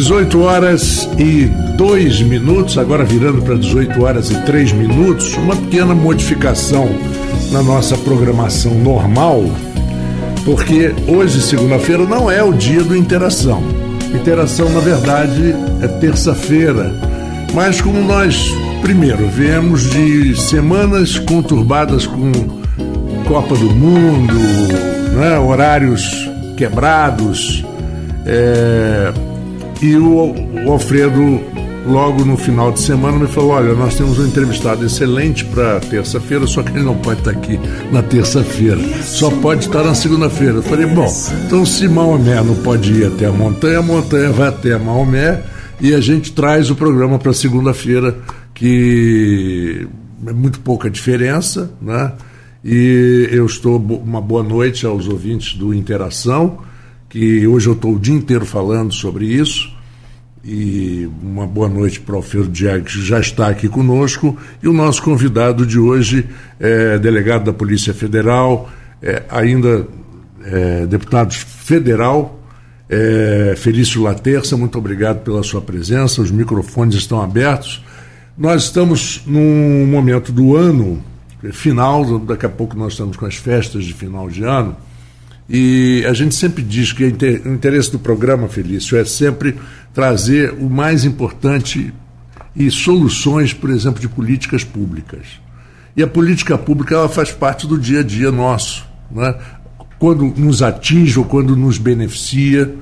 18 horas e 2 minutos, agora virando para 18 horas e 3 minutos, uma pequena modificação na nossa programação normal, porque hoje, segunda-feira, não é o dia do Interação. Interação, na verdade, é terça-feira. Mas como nós, primeiro, viemos de semanas conturbadas com Copa do Mundo, né, horários quebrados, é, e o, o Alfredo, logo no final de semana, me falou: Olha, nós temos um entrevistado excelente para terça-feira, só que ele não pode estar aqui na terça-feira, só pode estar na segunda-feira. Eu falei: Bom, então se Maomé não pode ir até a montanha, a montanha vai até Maomé e a gente traz o programa para segunda-feira, que é muito pouca diferença, né? E eu estou uma boa noite aos ouvintes do Interação que hoje eu estou o dia inteiro falando sobre isso. E uma boa noite para o Alfredo Diag, que já está aqui conosco. E o nosso convidado de hoje é delegado da Polícia Federal, é, ainda é, deputado federal, é, Felício Laterça. Muito obrigado pela sua presença. Os microfones estão abertos. Nós estamos num momento do ano final, daqui a pouco nós estamos com as festas de final de ano e a gente sempre diz que o interesse do programa, Felício, é sempre trazer o mais importante e soluções, por exemplo, de políticas públicas. E a política pública ela faz parte do dia a dia nosso. Né? Quando nos atinge ou quando nos beneficia,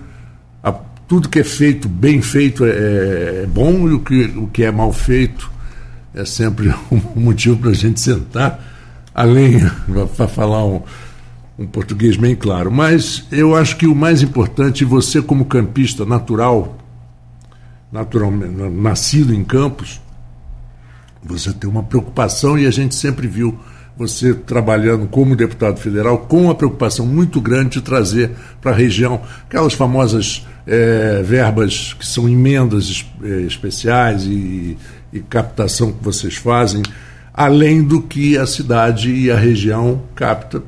a, tudo que é feito, bem feito, é, é, é bom e o que, o que é mal feito é sempre um motivo para a gente sentar, além, para falar um um português bem claro. Mas eu acho que o mais importante, você como campista natural, naturalmente, nascido em Campos, você tem uma preocupação e a gente sempre viu você trabalhando como deputado federal com uma preocupação muito grande de trazer para a região aquelas famosas é, verbas que são emendas é, especiais e, e captação que vocês fazem, além do que a cidade e a região capta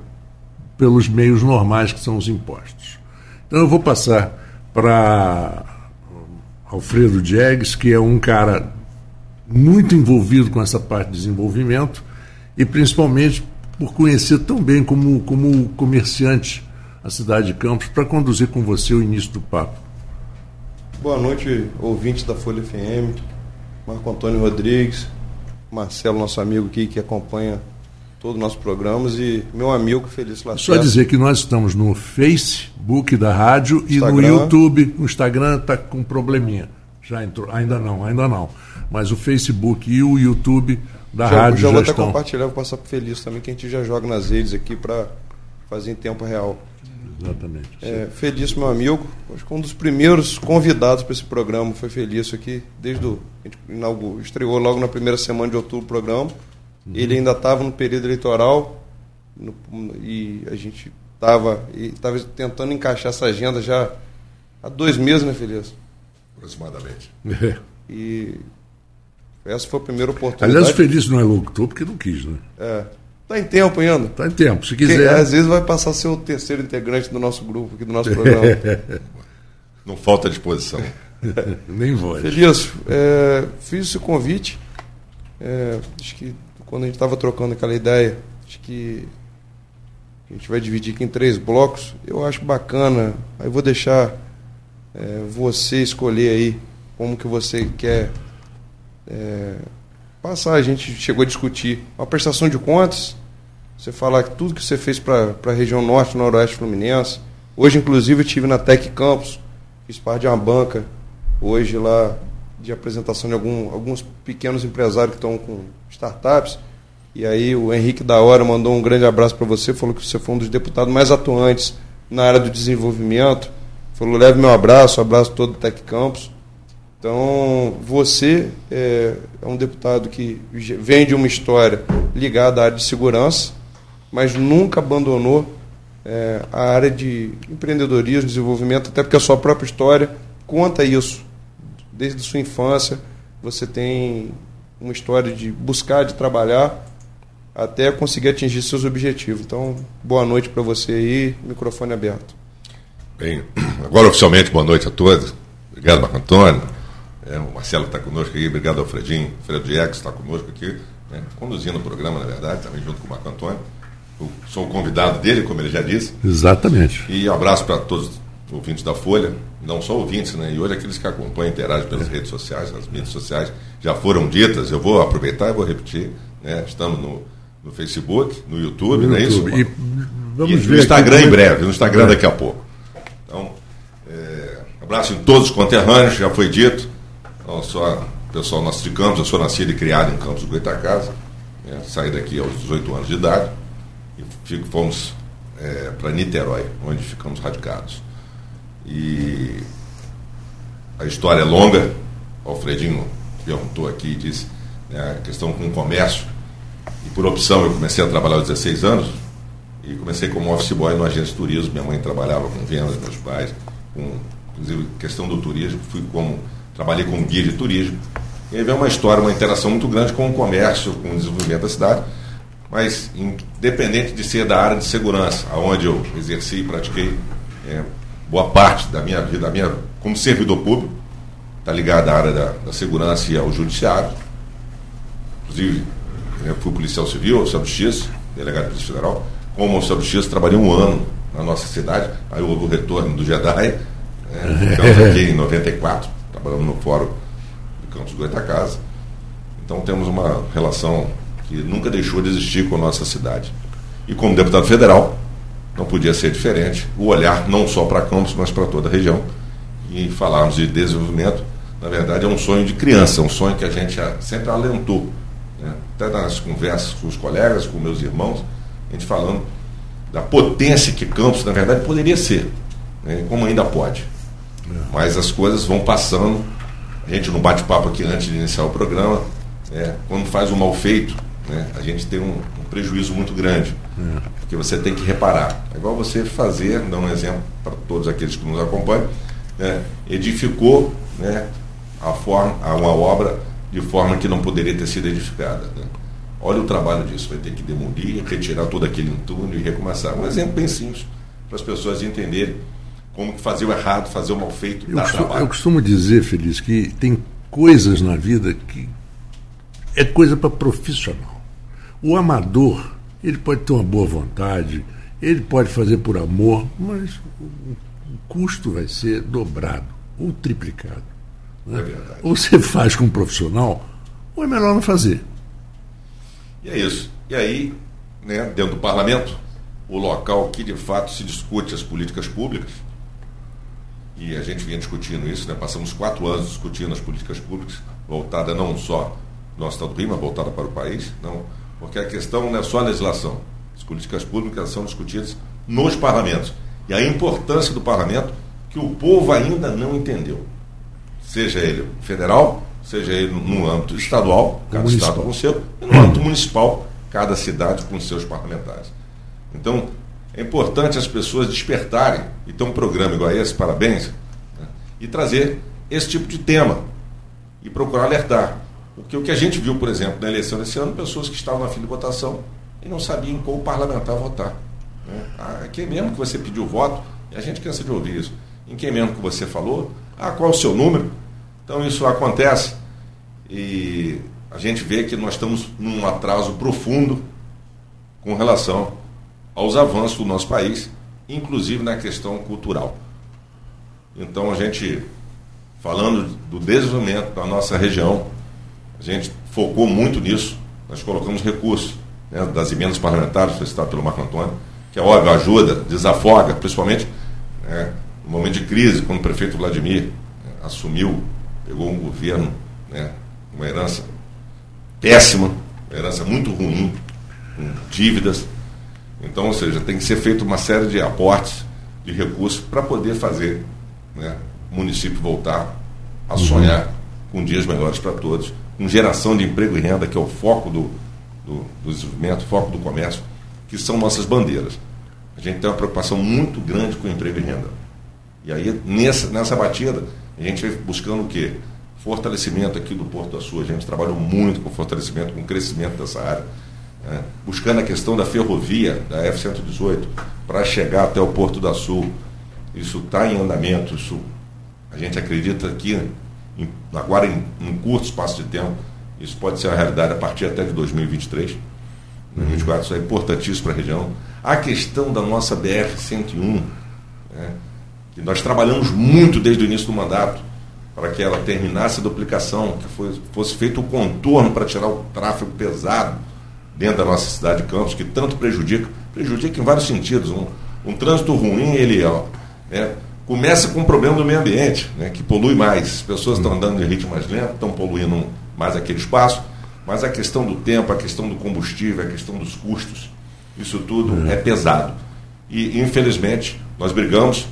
pelos meios normais que são os impostos. Então eu vou passar para Alfredo Diegues, que é um cara muito envolvido com essa parte de desenvolvimento e principalmente por conhecer tão bem como, como comerciante a cidade de Campos, para conduzir com você o início do papo. Boa noite, ouvintes da Folha FM, Marco Antônio Rodrigues, Marcelo, nosso amigo aqui que acompanha todos os nossos programas e meu amigo Felício Lacerda. Só dizer que nós estamos no Facebook da rádio Instagram. e no YouTube. O Instagram está com probleminha. Já entrou? Ainda não, ainda não. Mas o Facebook e o YouTube da já, rádio já, já vou até compartilhar, vou passar para o Felício também, que a gente já joga nas redes aqui para fazer em tempo real. Exatamente. É, Felício, meu amigo, acho que um dos primeiros convidados para esse programa foi Felício aqui, desde o. A gente inaugurou, estreou logo na primeira semana de outubro o programa. Uhum. Ele ainda estava no período eleitoral no, e a gente estava tava tentando encaixar essa agenda já há dois meses, né, Feliz? Aproximadamente. E essa foi a primeira oportunidade. Aliás, o Feliz não é locutor porque não quis, né? É. Está em tempo ainda. Está em tempo, se quiser. Porque, às vezes vai passar a ser o terceiro integrante do nosso grupo, aqui do nosso programa. não falta disposição. Nem voz. Felício, é, fiz esse convite. É, acho que quando a gente estava trocando aquela ideia de que a gente vai dividir aqui em três blocos, eu acho bacana. Aí vou deixar é, você escolher aí como que você quer é, passar. A gente chegou a discutir a prestação de contas, você falar tudo que você fez para a região norte, noroeste fluminense. Hoje, inclusive, eu estive na Tec Campus, fiz parte de uma banca hoje lá de apresentação de algum, alguns pequenos empresários que estão com startups. E aí o Henrique da Hora mandou um grande abraço para você, falou que você foi um dos deputados mais atuantes na área do desenvolvimento. Falou, leve meu abraço, abraço todo o Tec Campus. Então, você é, é um deputado que vem de uma história ligada à área de segurança, mas nunca abandonou é, a área de empreendedorismo, desenvolvimento, até porque a sua própria história conta isso desde sua infância, você tem uma história de buscar, de trabalhar, até conseguir atingir seus objetivos. Então, boa noite para você aí, microfone aberto. Bem, agora oficialmente boa noite a todos. Obrigado, Marco Antônio. É, o Marcelo está conosco aí, obrigado ao Fredinho, Fredo Diegues está conosco aqui, né, conduzindo o programa, na verdade, também junto com o Marco Antônio. Eu sou o convidado dele, como ele já disse. Exatamente. E um abraço para todos os ouvintes da Folha, não só ouvintes, né? E hoje aqueles que acompanham, interagem pelas é. redes sociais, nas mídias sociais, já foram ditas, eu vou aproveitar e vou repetir. Né? Estamos no, no Facebook, no YouTube, no não é isso? E, vamos e ver no Instagram aqui, em breve, no Instagram é. daqui a pouco. Então, é, abraço em todos os conterrâneos, já foi dito. Não só pessoal nosso de Campos, eu sou nascido e criado em Campos do Goitacasa, né? saí daqui aos 18 anos de idade e fico, fomos é, para Niterói, onde ficamos radicados. E a história é longa, o Alfredinho perguntou aqui e disse né, a questão com o comércio. E por opção eu comecei a trabalhar aos 16 anos e comecei como office boy no agência de turismo. Minha mãe trabalhava com vendas, meus pais, com inclusive questão do turismo, fui como trabalhei com guia de turismo. E aí veio uma história, uma interação muito grande com o comércio, com o desenvolvimento da cidade, mas independente de ser da área de segurança, aonde eu exerci e pratiquei é, boa parte da minha vida, da minha, como servidor público, está ligada à área da, da, segurança e ao judiciário. Inclusive, eu fui policial civil, oficial de justiça, delegado de polícia federal. Como oficial de justiça, trabalhei um ano na nossa cidade. Aí houve o retorno do Jedi, né, ficamos aqui em 94, trabalhando no fórum do Campos Goitacasa. Então temos uma relação que nunca deixou de existir com a nossa cidade. E como deputado federal, não podia ser diferente, o olhar não só para Campos, mas para toda a região. E falarmos de desenvolvimento, na verdade, é um sonho de criança, um sonho que a gente sempre alentou. Né? Até nas conversas com os colegas, com meus irmãos, a gente falando da potência que Campos, na verdade, poderia ser, né? como ainda pode. É. Mas as coisas vão passando. A gente, no bate-papo aqui antes de iniciar o programa, é, quando faz um mal feito, né, a gente tem um, um prejuízo muito grande. É. Porque você tem que reparar. É igual você fazer, dar um exemplo para todos aqueles que nos acompanham, né, edificou né, a forma, uma obra de forma que não poderia ter sido edificada. Né? Olha o trabalho disso, vai ter que demolir, retirar todo aquele entulho e recomeçar. Um exemplo bem simples para as pessoas entenderem como fazer o errado, fazer o mal feito, eu costumo, eu costumo dizer, Feliz, que tem coisas na vida que é coisa para profissional. O amador, ele pode ter uma boa vontade, ele pode fazer por amor, mas o custo vai ser dobrado ou triplicado. Né? É ou você faz com um profissional, ou é melhor não fazer. E é isso. E aí, né, dentro do parlamento, o local que de fato se discute as políticas públicas, e a gente vinha discutindo isso, né, passamos quatro anos discutindo as políticas públicas, voltada não só do nosso estado do Rio, mas voltada para o país, não porque a questão não é só a legislação. As políticas públicas são discutidas nos parlamentos. E a importância do parlamento que o povo ainda não entendeu. Seja ele federal, seja ele no âmbito estadual, cada municipal. estado com seu, e no âmbito municipal, cada cidade com seus parlamentares. Então, é importante as pessoas despertarem e ter um programa igual a esse, parabéns, né, e trazer esse tipo de tema e procurar alertar. Porque o que a gente viu, por exemplo, na eleição desse ano, pessoas que estavam na fila de votação e não sabiam qual parlamentar votar. Né? Ah, quem mesmo que você pediu voto, e a gente cansa de ouvir isso, em quem mesmo que você falou, ah, qual o seu número? Então isso acontece e a gente vê que nós estamos num atraso profundo com relação aos avanços do nosso país, inclusive na questão cultural. Então a gente, falando do desenvolvimento da nossa região, a gente focou muito nisso, nós colocamos recursos né, das emendas parlamentares, solicitado pelo Marco Antônio, que é óbvio, ajuda, desafoga, principalmente né, no momento de crise, quando o prefeito Vladimir né, assumiu, pegou um governo, né, uma herança péssima, uma herança muito ruim, com dívidas. Então, ou seja, tem que ser feita uma série de aportes de recursos para poder fazer né, o município voltar a uhum. sonhar uhum. com dias melhores para todos com geração de emprego e renda, que é o foco do, do, do desenvolvimento, foco do comércio, que são nossas bandeiras. A gente tem uma preocupação muito grande com emprego e renda. E aí, nessa, nessa batida, a gente vai buscando o quê? Fortalecimento aqui do Porto da Sul. A gente trabalhou muito com fortalecimento, com crescimento dessa área. Né? Buscando a questão da ferrovia, da F-118, para chegar até o Porto da Sul. Isso está em andamento, isso A gente acredita que, em, agora em um curto espaço de tempo, isso pode ser uma realidade a partir até de 2023. 2024, isso é importantíssimo para a região. A questão da nossa BR-101, né, que nós trabalhamos muito desde o início do mandato para que ela terminasse a duplicação, que foi, fosse feito o contorno para tirar o tráfego pesado dentro da nossa cidade de Campos, que tanto prejudica, prejudica em vários sentidos. Um, um trânsito ruim, ele ó, é, começa com o problema do meio ambiente, né, que polui mais. As pessoas estão andando de ritmo mais lento, estão poluindo mais aquele espaço, mas a questão do tempo, a questão do combustível, a questão dos custos, isso tudo é pesado. E, infelizmente, nós brigamos,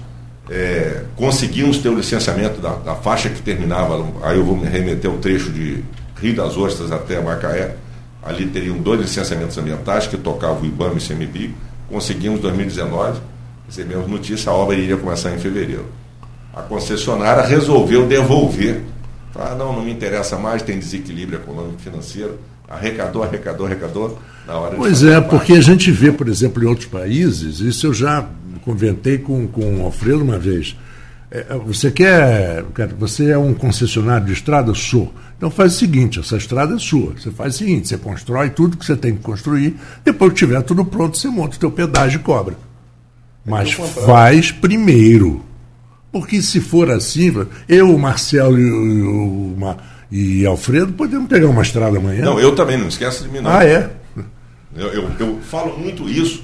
é, conseguimos ter o licenciamento da, da, faixa que terminava, aí eu vou me remeter ao trecho de Rio das Ostras até Macaé, Ali teriam dois licenciamentos ambientais que tocavam o IBAMA e o ICMBio. Conseguimos em 2019, recebemos notícia, a obra iria começar em fevereiro. A concessionária resolveu devolver. Ah, não, não me interessa mais, tem desequilíbrio econômico financeiro. Arrecadou, arrecadou, arrecadou. Na hora pois é, porque a gente vê, por exemplo, em outros países, isso eu já conventei com, com o Alfredo uma vez. É, você quer. Você é um concessionário de estrada? Sou. Então faz o seguinte: essa estrada é sua. Você faz o seguinte: você constrói tudo que você tem que construir, depois que tiver tudo pronto, você monta o teu pedágio e cobra. Mas faz primeiro. Porque se for assim, eu, o Marcelo e o, o, e Alfredo podemos pegar uma estrada amanhã. Não, eu também, não esquece de mim. Não. Ah, é? Eu, eu, eu falo muito isso.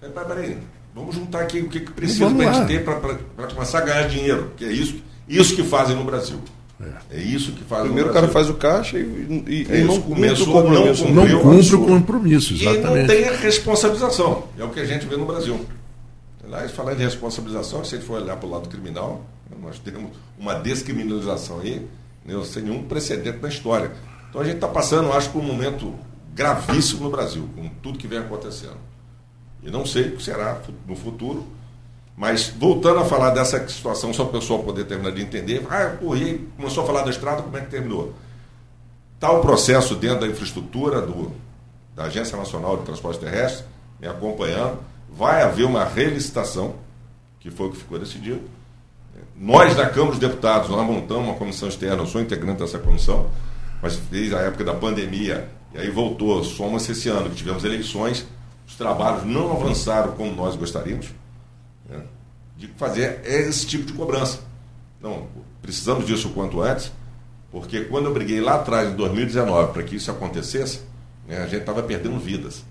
Peraí, Vamos juntar aqui o que, que precisa para a gente ter para começar a ganhar dinheiro, que é isso, isso que fazem no Brasil. É, é isso que fazem Primeiro o cara faz o caixa e, e, é e não cumpre o compromisso. Não, não cumpre o compromisso, exatamente. E não tem a responsabilização. É o que a gente vê no Brasil. Aliás, falar de responsabilização, se a gente for olhar para o lado criminal, nós temos uma descriminalização aí, né, sem nenhum precedente na história. Então a gente está passando, acho, por um momento gravíssimo no Brasil, com tudo que vem acontecendo. E não sei o que será no futuro. Mas voltando a falar dessa situação, só para o pessoal poder terminar de entender, ah, e começou a falar da estrada, como é que terminou? Está o processo dentro da infraestrutura do, da Agência Nacional de Transporte Terrestre, me acompanhando. Vai haver uma relicitação, que foi o que ficou decidido. Nós, da Câmara dos Deputados, nós montamos uma comissão externa, eu sou integrante dessa comissão, mas desde a época da pandemia, e aí voltou, somos esse ano, que tivemos eleições, os trabalhos não avançaram como nós gostaríamos, né, de fazer esse tipo de cobrança. Então, precisamos disso o quanto antes, porque quando eu briguei lá atrás, em 2019, para que isso acontecesse, né, a gente estava perdendo vidas.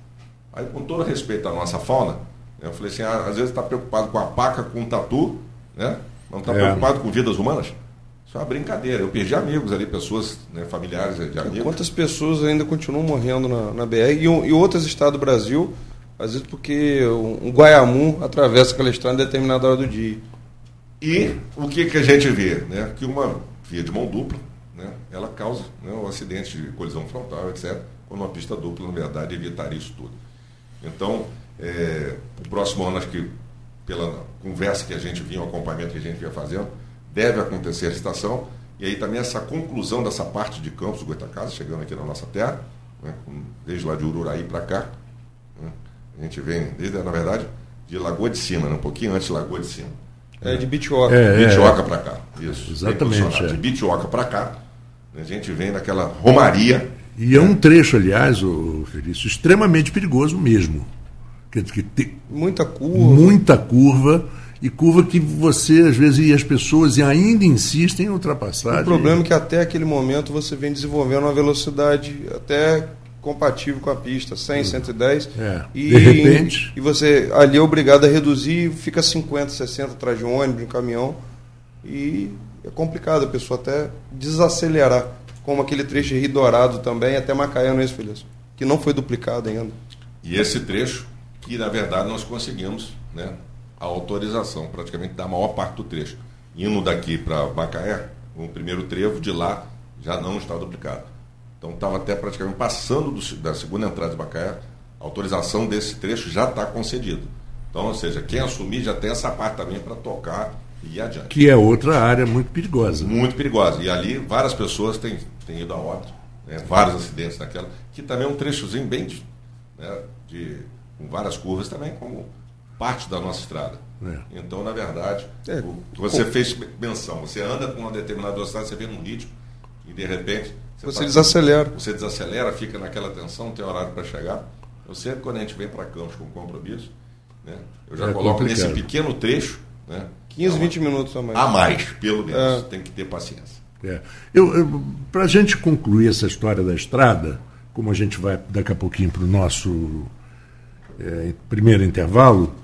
Aí, com todo respeito à nossa fauna, eu falei assim, ah, às vezes está preocupado com a paca, com o tatu, né, não está é. preocupado com vidas humanas. Isso é uma brincadeira. Eu perdi amigos ali, pessoas, né, familiares de amigos. Quantas pessoas ainda continuam morrendo na, na BR e, e outros estados do Brasil, às vezes porque um, um Guaiamu atravessa aquela estrada em determinada hora do dia. E o que, que a gente vê? Né? Que uma via de mão dupla, né, ela causa né, um acidente de colisão frontal, etc. Quando uma pista dupla, na verdade, evitaria isso tudo. Então, é, o próximo ano, acho que pela conversa que a gente vinha, o acompanhamento que a gente vinha fazendo, deve acontecer a licitação, e aí também essa conclusão dessa parte de Campos do Goitacazes, chegando aqui na nossa terra, né, desde lá de Ururaí para cá. Né, a gente vem, desde, na verdade, de Lagoa de Cima, né, um pouquinho antes de Lagoa de Cima. É, de Bitioca. É, Bitioca é, para cá, isso. Exatamente. É. De Bitioca para cá, a gente vem naquela romaria. E é um trecho, aliás, o Felício, extremamente perigoso mesmo. Que, que tem muita curva. Muita curva e curva que você, às vezes, e as pessoas ainda insistem em ultrapassar. O problema é que até aquele momento você vem desenvolvendo uma velocidade até compatível com a pista, 100, 110. É. E, de repente. E você ali é obrigado a reduzir, fica 50, 60 atrás de um ônibus, de um caminhão. E é complicado a pessoa até desacelerar, como aquele trecho de Rio Dourado também, até Macaé, não é isso, Feliz? Que não foi duplicado ainda. E esse trecho, que na verdade nós conseguimos, né? a autorização praticamente da maior parte do trecho. Indo daqui para Macaé, o primeiro trevo de lá já não está duplicado. Então estava até praticamente passando do, da segunda entrada de Macaé, a autorização desse trecho já está concedido. Então, ou seja, quem assumir já tem essa parte também para tocar e adiante. Que é outra área muito perigosa. Muito perigosa. E ali várias pessoas têm, têm ido a óbito, né? vários acidentes naquela, que também é um trechozinho bem de, né? de com várias curvas também, como parte da nossa estrada. É. Então, na verdade, é. você fez menção, você anda com uma determinada velocidade, você vê num ritmo e de repente você, você tá, desacelera. Você desacelera, fica naquela tensão, tem horário para chegar. Eu sempre, quando a gente vem para Campos com compromisso, né, eu já é coloco complicado. nesse pequeno trecho. Né, 15, 20 minutos a mais. A mais, pelo menos. É. Tem que ter paciência. É. Eu, eu para a gente concluir essa história da estrada, como a gente vai daqui a pouquinho para o nosso é, primeiro intervalo,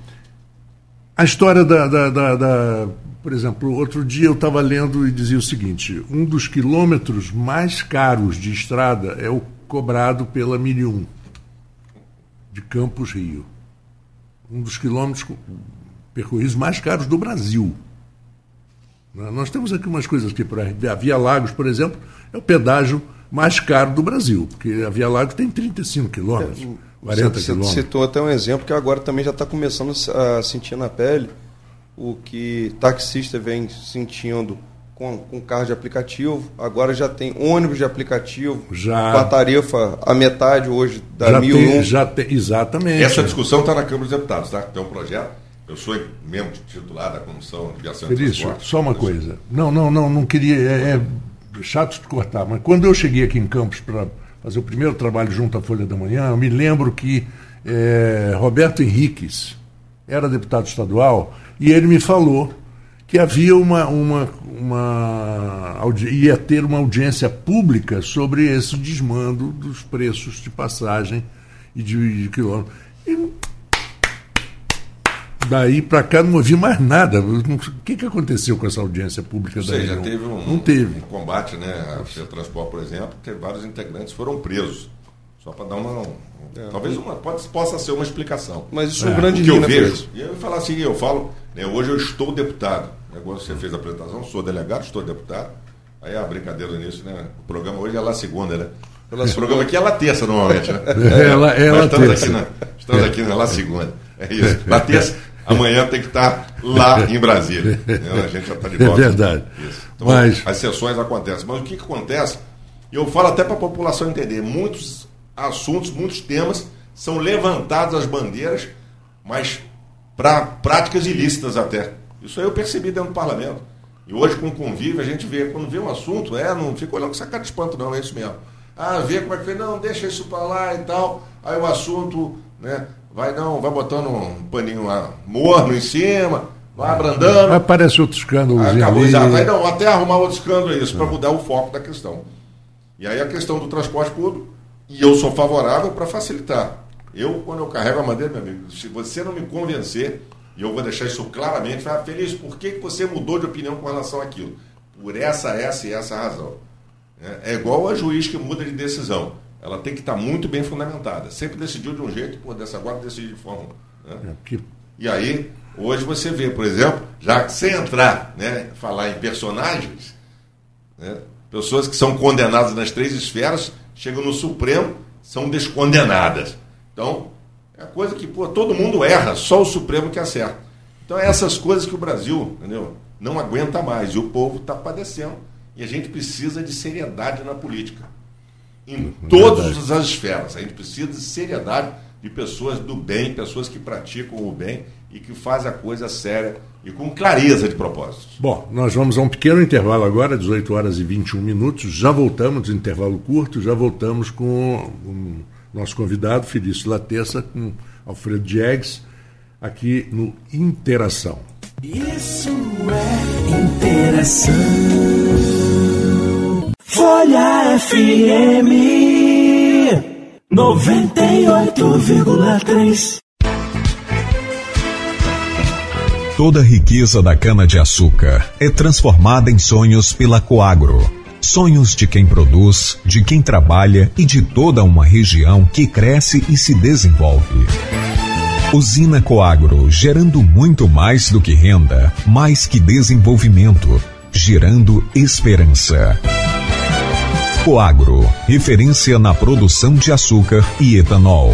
a história da, da, da, da por exemplo, outro dia eu estava lendo e dizia o seguinte: um dos quilômetros mais caros de estrada é o cobrado pela 1001 de Campos Rio. Um dos quilômetros percorridos mais caros do Brasil. Né? Nós temos aqui umas coisas aqui para a Via Lagos, por exemplo, é o pedágio mais caro do Brasil, porque a Via Lagos tem 35 quilômetros, é, 40 você, quilômetros. Você citou até um exemplo que agora também já está começando a sentir na pele o que taxista vem sentindo com, com carro de aplicativo, agora já tem ônibus de aplicativo, já, com a tarifa a metade hoje da já 1001. Tem, já tem, exatamente. Essa discussão está na Câmara dos Deputados, tá? Tem um projeto eu sou membro titular da Comissão de Viação Felício, só uma coisa. Não, não, não, não queria. É, é chato te cortar, mas quando eu cheguei aqui em Campos para fazer o primeiro trabalho junto à Folha da Manhã, eu me lembro que é, Roberto Henriques era deputado estadual e ele me falou que havia uma, uma, uma ia ter uma audiência pública sobre esse desmando dos preços de passagem e de, de quilômetro. E Daí para cá não ouvi mais nada. O que, que aconteceu com essa audiência pública Ou seja, já teve um, não teve. um combate, né? A Transport, por exemplo, que vários integrantes foram presos. Só para dar uma. É, talvez uma, pode, possa ser uma explicação. Mas isso é um grande que eu vejo. E eu falar assim, eu falo, né, hoje eu estou deputado. Agora você fez a apresentação, sou delegado, estou deputado. Aí a brincadeira nisso, né? O programa hoje é lá segunda, né? O programa aqui é lá terça normalmente, né? É, ela, é lá estamos terça. Aqui na, estamos aqui na lá segunda. É isso. Lá terça amanhã tem que estar lá em Brasília. A gente já está de volta. É verdade. Então, Mas... As sessões acontecem. Mas o que, que acontece? Eu falo até para a população entender: muitos assuntos, muitos temas são levantados as bandeiras, mas para práticas ilícitas até. Isso aí eu percebi dentro do parlamento. E hoje, com o convívio, a gente vê, quando vê um assunto, é, não fica olhando com essa cara de espanto, não, é isso mesmo. Ah, vê como é que fez, não, deixa isso para lá e tal. Aí o assunto, né, vai não, vai botando um paninho lá morno em cima, vai abrandando. Aparece outro escândalo. Acabou, já, vai não, até arrumar outro escândalo isso, para mudar o foco da questão. E aí a questão do transporte público, e eu sou favorável para facilitar. Eu, quando eu carrego a madeira, meu amigo, se você não me convencer, e eu vou deixar isso claramente, vai feliz, por que, que você mudou de opinião com relação àquilo? Por essa, essa e essa razão. É, é igual a juiz que muda de decisão ela tem que estar muito bem fundamentada. Sempre decidiu de um jeito, pô, dessa agora decidiu de forma. Né? É, que... E aí, hoje você vê, por exemplo, já sem entrar, né, falar em personagens, né, pessoas que são condenadas nas três esferas, chegam no Supremo, são descondenadas. Então, é coisa que, pô, todo mundo erra, só o Supremo que acerta. Então, é essas coisas que o Brasil, entendeu? Não aguenta mais. E o povo está padecendo. E a gente precisa de seriedade na política em todas as esferas. A gente precisa de seriedade de pessoas do bem, pessoas que praticam o bem e que fazem a coisa séria e com clareza de propósitos. Bom, nós vamos a um pequeno intervalo agora, 18 horas e 21 minutos. Já voltamos, intervalo curto, já voltamos com o nosso convidado, Felício Latessa, com Alfredo Diegues, aqui no Interação. Isso é interação. Folha FM 98,3 Toda a riqueza da cana-de-açúcar é transformada em sonhos pela Coagro. Sonhos de quem produz, de quem trabalha e de toda uma região que cresce e se desenvolve. Usina Coagro, gerando muito mais do que renda, mais que desenvolvimento, gerando esperança. Coagro, referência na produção de açúcar e etanol.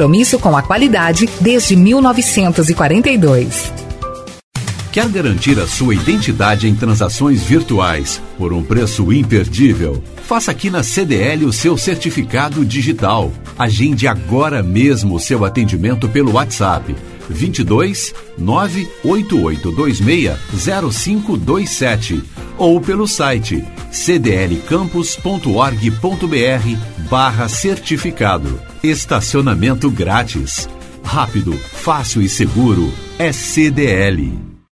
compromisso com a qualidade desde 1942. Quer garantir a sua identidade em transações virtuais por um preço imperdível? Faça aqui na CDL o seu certificado digital. Agende agora mesmo o seu atendimento pelo WhatsApp 22 98826 0527 ou pelo site cdlcampus.org.br barra certificado. Estacionamento grátis. Rápido, fácil e seguro. É CDL.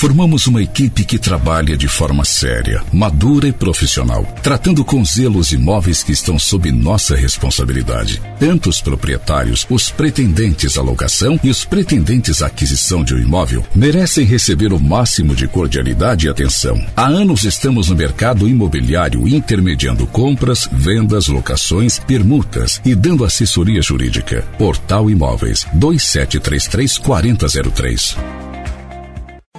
Formamos uma equipe que trabalha de forma séria, madura e profissional, tratando com zelo os imóveis que estão sob nossa responsabilidade. Tanto os proprietários, os pretendentes à locação e os pretendentes à aquisição de um imóvel merecem receber o máximo de cordialidade e atenção. Há anos estamos no mercado imobiliário intermediando compras, vendas, locações, permutas e dando assessoria jurídica. Portal Imóveis 2733 4003.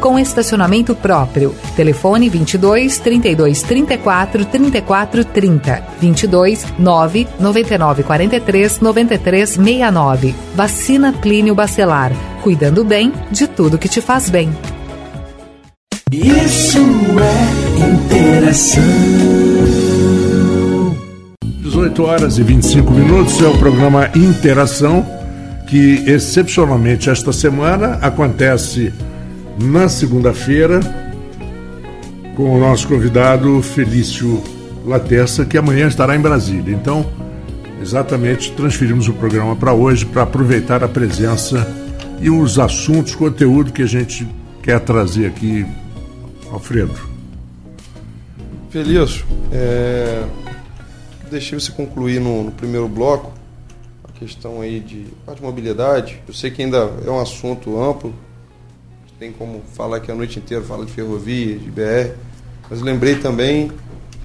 com estacionamento próprio. Telefone 22 32 34 34 30 22 9 99 43 93 69. Vacina Plínio Bacelar. Cuidando bem de tudo que te faz bem. Isso é interação. 18 horas e 25 minutos é o programa Interação, que excepcionalmente esta semana acontece na segunda-feira com o nosso convidado Felício Latessa, que amanhã estará em Brasília. Então, exatamente transferimos o programa para hoje para aproveitar a presença e os assuntos, conteúdo que a gente quer trazer aqui, Alfredo. Felício, é... deixei você concluir no, no primeiro bloco a questão aí de de mobilidade. Eu sei que ainda é um assunto amplo, tem como falar que a noite inteira fala de ferrovia, de BR, mas lembrei também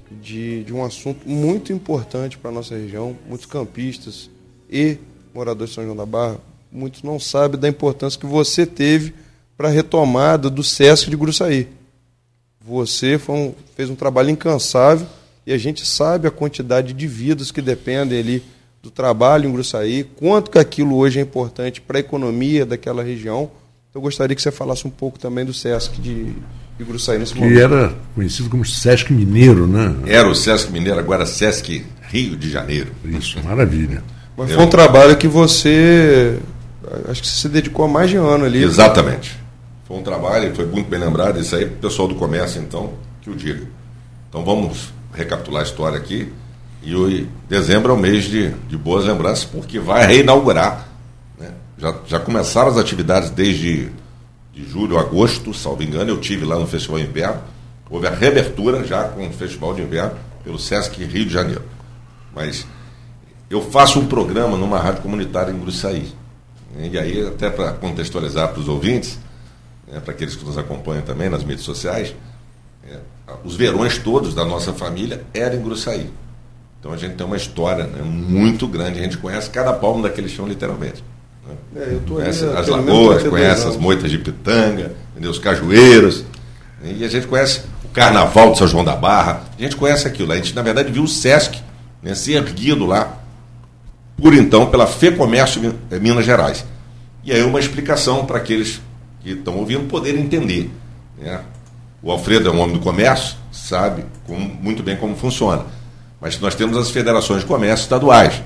de, de um assunto muito importante para a nossa região. Muitos campistas e moradores de São João da Barra, muitos não sabem da importância que você teve para a retomada do SESC de Gruçaí. Você um, fez um trabalho incansável e a gente sabe a quantidade de vidas que dependem ali do trabalho em Gruçaí, quanto que aquilo hoje é importante para a economia daquela região eu gostaria que você falasse um pouco também do SESC de, de Gruçaí nesse que momento. Que era conhecido como SESC Mineiro, né? Era o SESC Mineiro, agora SESC Rio de Janeiro. Isso, maravilha. Mas foi um trabalho que você. Acho que você se dedicou a mais de um ano ali. Exatamente. Foi um trabalho, foi muito bem lembrado, isso aí, pessoal do comércio, então, que o diga. Então vamos recapitular a história aqui. E o dezembro é o mês de, de boas lembranças, porque vai reinaugurar já, já começaram as atividades desde de julho, agosto, salvo engano. Eu tive lá no Festival Inverno. Houve a reabertura já com o Festival de Inverno pelo Sesc Rio de Janeiro. Mas eu faço um programa numa rádio comunitária em Gruçaí. E aí, até para contextualizar para os ouvintes, né, para aqueles que nos acompanham também nas mídias sociais, é, os verões todos da nossa família eram em Gruçaí. Então a gente tem uma história né, muito grande, a gente conhece cada palmo daquele chão literalmente. Né? É, conhece ali, as lagoas, conhece as moitas de pitanga, entendeu? os cajueiros. E a gente conhece o carnaval de São João da Barra. A gente conhece aquilo. A gente, na verdade, viu o Sesc né, ser erguido lá, por então, pela FEComércio Minas Gerais. E aí uma explicação para aqueles que estão ouvindo poderem entender. Né? O Alfredo é um homem do comércio, sabe como, muito bem como funciona. Mas nós temos as federações de comércio estaduais.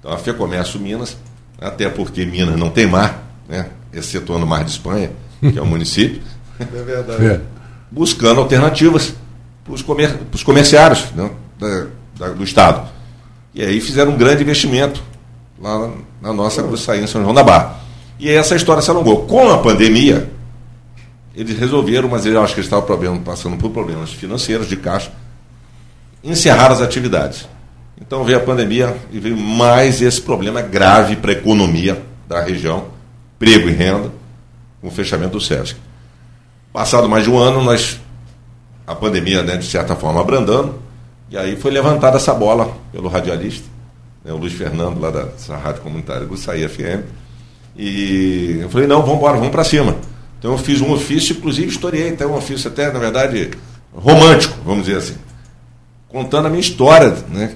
Então a FEComércio Minas, até porque Minas não tem mar, né? excetuando o Mar de Espanha, que é o município. É verdade. É. Buscando alternativas para os comer, comerciários né? da, da, do Estado. E aí fizeram um grande investimento lá na nossa Gruçaí, em São João da Barra. E essa história se alongou. Com a pandemia, eles resolveram, mas eu acho que eles estavam passando por problemas financeiros de caixa, encerrar as atividades. Então veio a pandemia e veio mais esse problema grave para a economia da região, emprego e renda, com o fechamento do SESC. Passado mais de um ano, nós, a pandemia, né, de certa forma, abrandando, e aí foi levantada essa bola pelo radialista, né, o Luiz Fernando, lá da Rádio Comunitária do Saí FM, e eu falei, não, vamos embora, vamos para cima. Então eu fiz um ofício, inclusive historiei até um ofício até, na verdade, romântico, vamos dizer assim, contando a minha história né,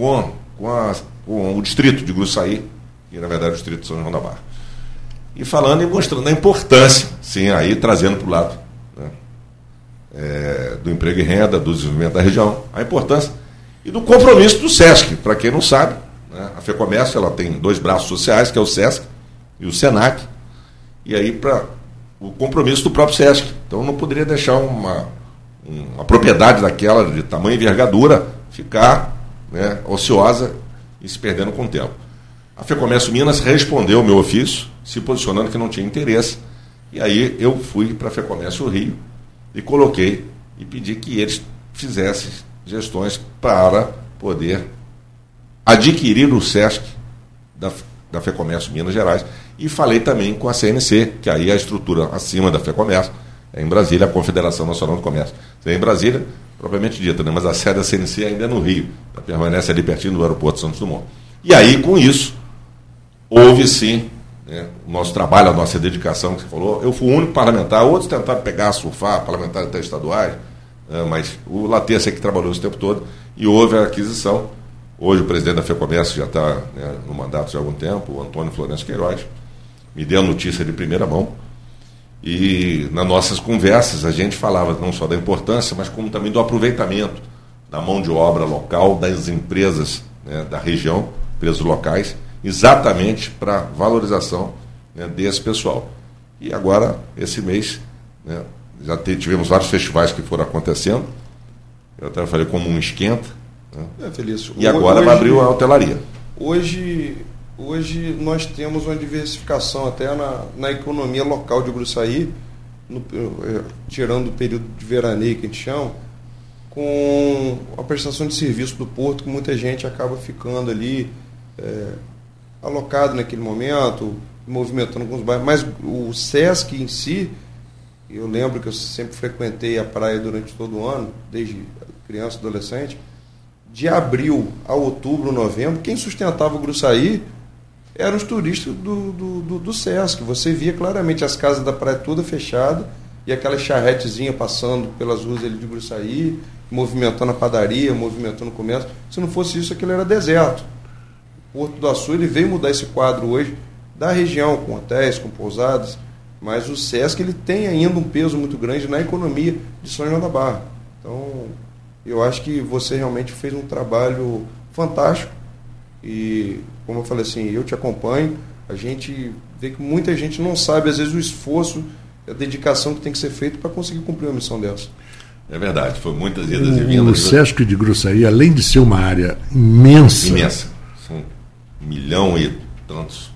com, com, a, com o distrito de Gruçaí, que na verdade é o distrito de São João da Barra. E falando e mostrando a importância, sim, aí trazendo para o lado né, é, do emprego e renda, do desenvolvimento da região, a importância e do compromisso do SESC. Para quem não sabe, né, a FEComércio ela tem dois braços sociais, que é o SESC e o SENAC, e aí para o compromisso do próprio SESC. Então não poderia deixar uma, uma propriedade daquela de tamanho e envergadura ficar né, ociosa e se perdendo com o tempo. A FEComércio Minas respondeu ao meu ofício, se posicionando que não tinha interesse. E aí eu fui para a FEComércio Rio e coloquei e pedi que eles fizessem gestões para poder adquirir o SESC da, da FEComércio Minas Gerais e falei também com a CNC, que aí é a estrutura acima da FEComércio, é em Brasília, a Confederação Nacional do Comércio. É em Brasília, propriamente dita, né? mas a sede da CNC ainda é no Rio, permanece ali pertinho do aeroporto Santos Dumont. E aí, com isso, houve sim né, o nosso trabalho, a nossa dedicação, que você falou. Eu fui o único parlamentar, outros tentaram pegar, surfar, parlamentares até estaduais, né, mas o Latência é que trabalhou esse tempo todo, e houve a aquisição. Hoje o presidente da FEComércio já está né, no mandato há algum tempo, o Antônio Florencio Queiroz me deu a notícia de primeira mão. E nas nossas conversas a gente falava não só da importância, mas como também do aproveitamento da mão de obra local, das empresas né, da região, empresas locais, exatamente para valorização né, desse pessoal. E agora, esse mês, né, já tivemos vários festivais que foram acontecendo. Eu até falei como um esquenta. Né? É, feliz. E agora hoje, vai abrir a hotelaria. Hoje Hoje nós temos uma diversificação até na, na economia local de Gruçaí, no, eh, tirando o período de veraneio que a gente chama, com a prestação de serviço do porto, que muita gente acaba ficando ali é, alocado naquele momento, movimentando alguns bairros. Mas o SESC em si, eu lembro que eu sempre frequentei a praia durante todo o ano, desde criança adolescente, de abril a outubro, novembro, quem sustentava o Gruçaí eram os turistas do, do, do, do Sesc. Você via claramente as casas da praia toda fechada e aquela charretezinha passando pelas ruas ali de Gruçaí, movimentando a padaria, movimentando o comércio. Se não fosse isso, aquilo era deserto. O Porto do Açu ele veio mudar esse quadro hoje da região, com hotéis, com pousadas, mas o Sesc ele tem ainda um peso muito grande na economia de São João da Barra. Então, eu acho que você realmente fez um trabalho fantástico e, como eu falei assim, eu te acompanho, a gente vê que muita gente não sabe, às vezes, o esforço, a dedicação que tem que ser feito para conseguir cumprir uma missão dessa. É verdade, foi muitas idas e vindas. O Sesc de Grossaí, além de ser uma área imensa. Imensa. São um milhão e tantos,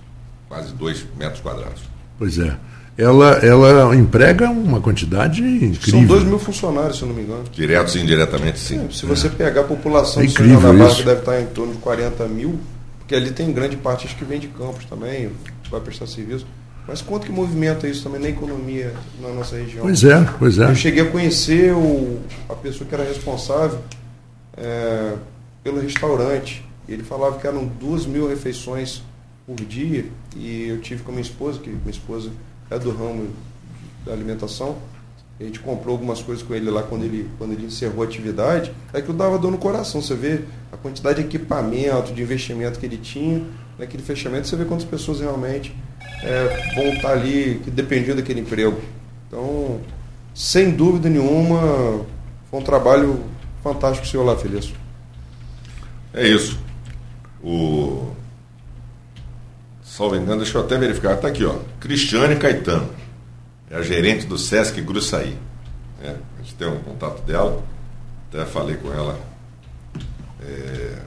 quase dois metros quadrados. Pois é. Ela, ela emprega uma quantidade incrível. São dois mil funcionários, se eu não me engano. Diretos e indiretamente, sim. É, se você pegar a população é da Barra, que deve estar em torno de 40 mil, porque ali tem grande parte acho que vem de campos também, vai prestar serviço. Mas quanto que movimenta isso também na economia na nossa região? Pois é, pois é. Eu cheguei a conhecer o, a pessoa que era responsável é, pelo restaurante. Ele falava que eram duas mil refeições por dia e eu tive com a minha esposa, que minha esposa é do ramo da alimentação. A gente comprou algumas coisas com ele lá quando ele, quando ele encerrou a atividade. É que eu dava dor no coração. Você vê a quantidade de equipamento, de investimento que ele tinha naquele fechamento. Você vê quantas pessoas realmente é, vão estar ali que dependiam daquele emprego. Então, sem dúvida nenhuma, foi um trabalho fantástico senhor lá, Feliz. É isso. O. Salvo engano, deixa eu até verificar. Está aqui, ó. Cristiane Caetano. É a gerente do Sesc Gruçaí. É, a gente tem um contato dela. Até falei com ela é,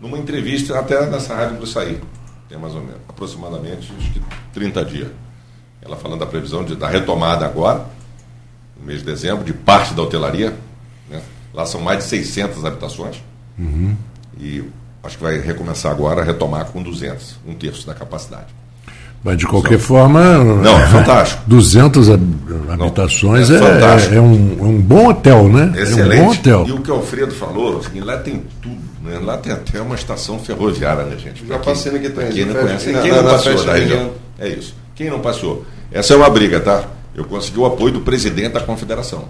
numa entrevista até nessa rádio Gruçaí. Tem mais ou menos, aproximadamente acho que 30 dias. Ela falando da previsão de, da retomada agora, no mês de dezembro, de parte da hotelaria. Né? Lá são mais de 600 habitações. Uhum. E acho que vai recomeçar agora a retomar com 200, um terço da capacidade. Mas de qualquer Só. forma. Não, é fantástico. 200 habitações Não, é, é, é, um, é, um, bom hotel, né? Excelente. É um bom hotel. E o que o Alfredo falou, assim, lá tem tudo. Né? Lá tem até uma estação ferroviária, né, gente? Já passei aqui também. Quem não conhece, quem não passou da região. É isso. Quem não passou. Essa é uma briga, tá? Eu consegui o apoio do presidente da confederação,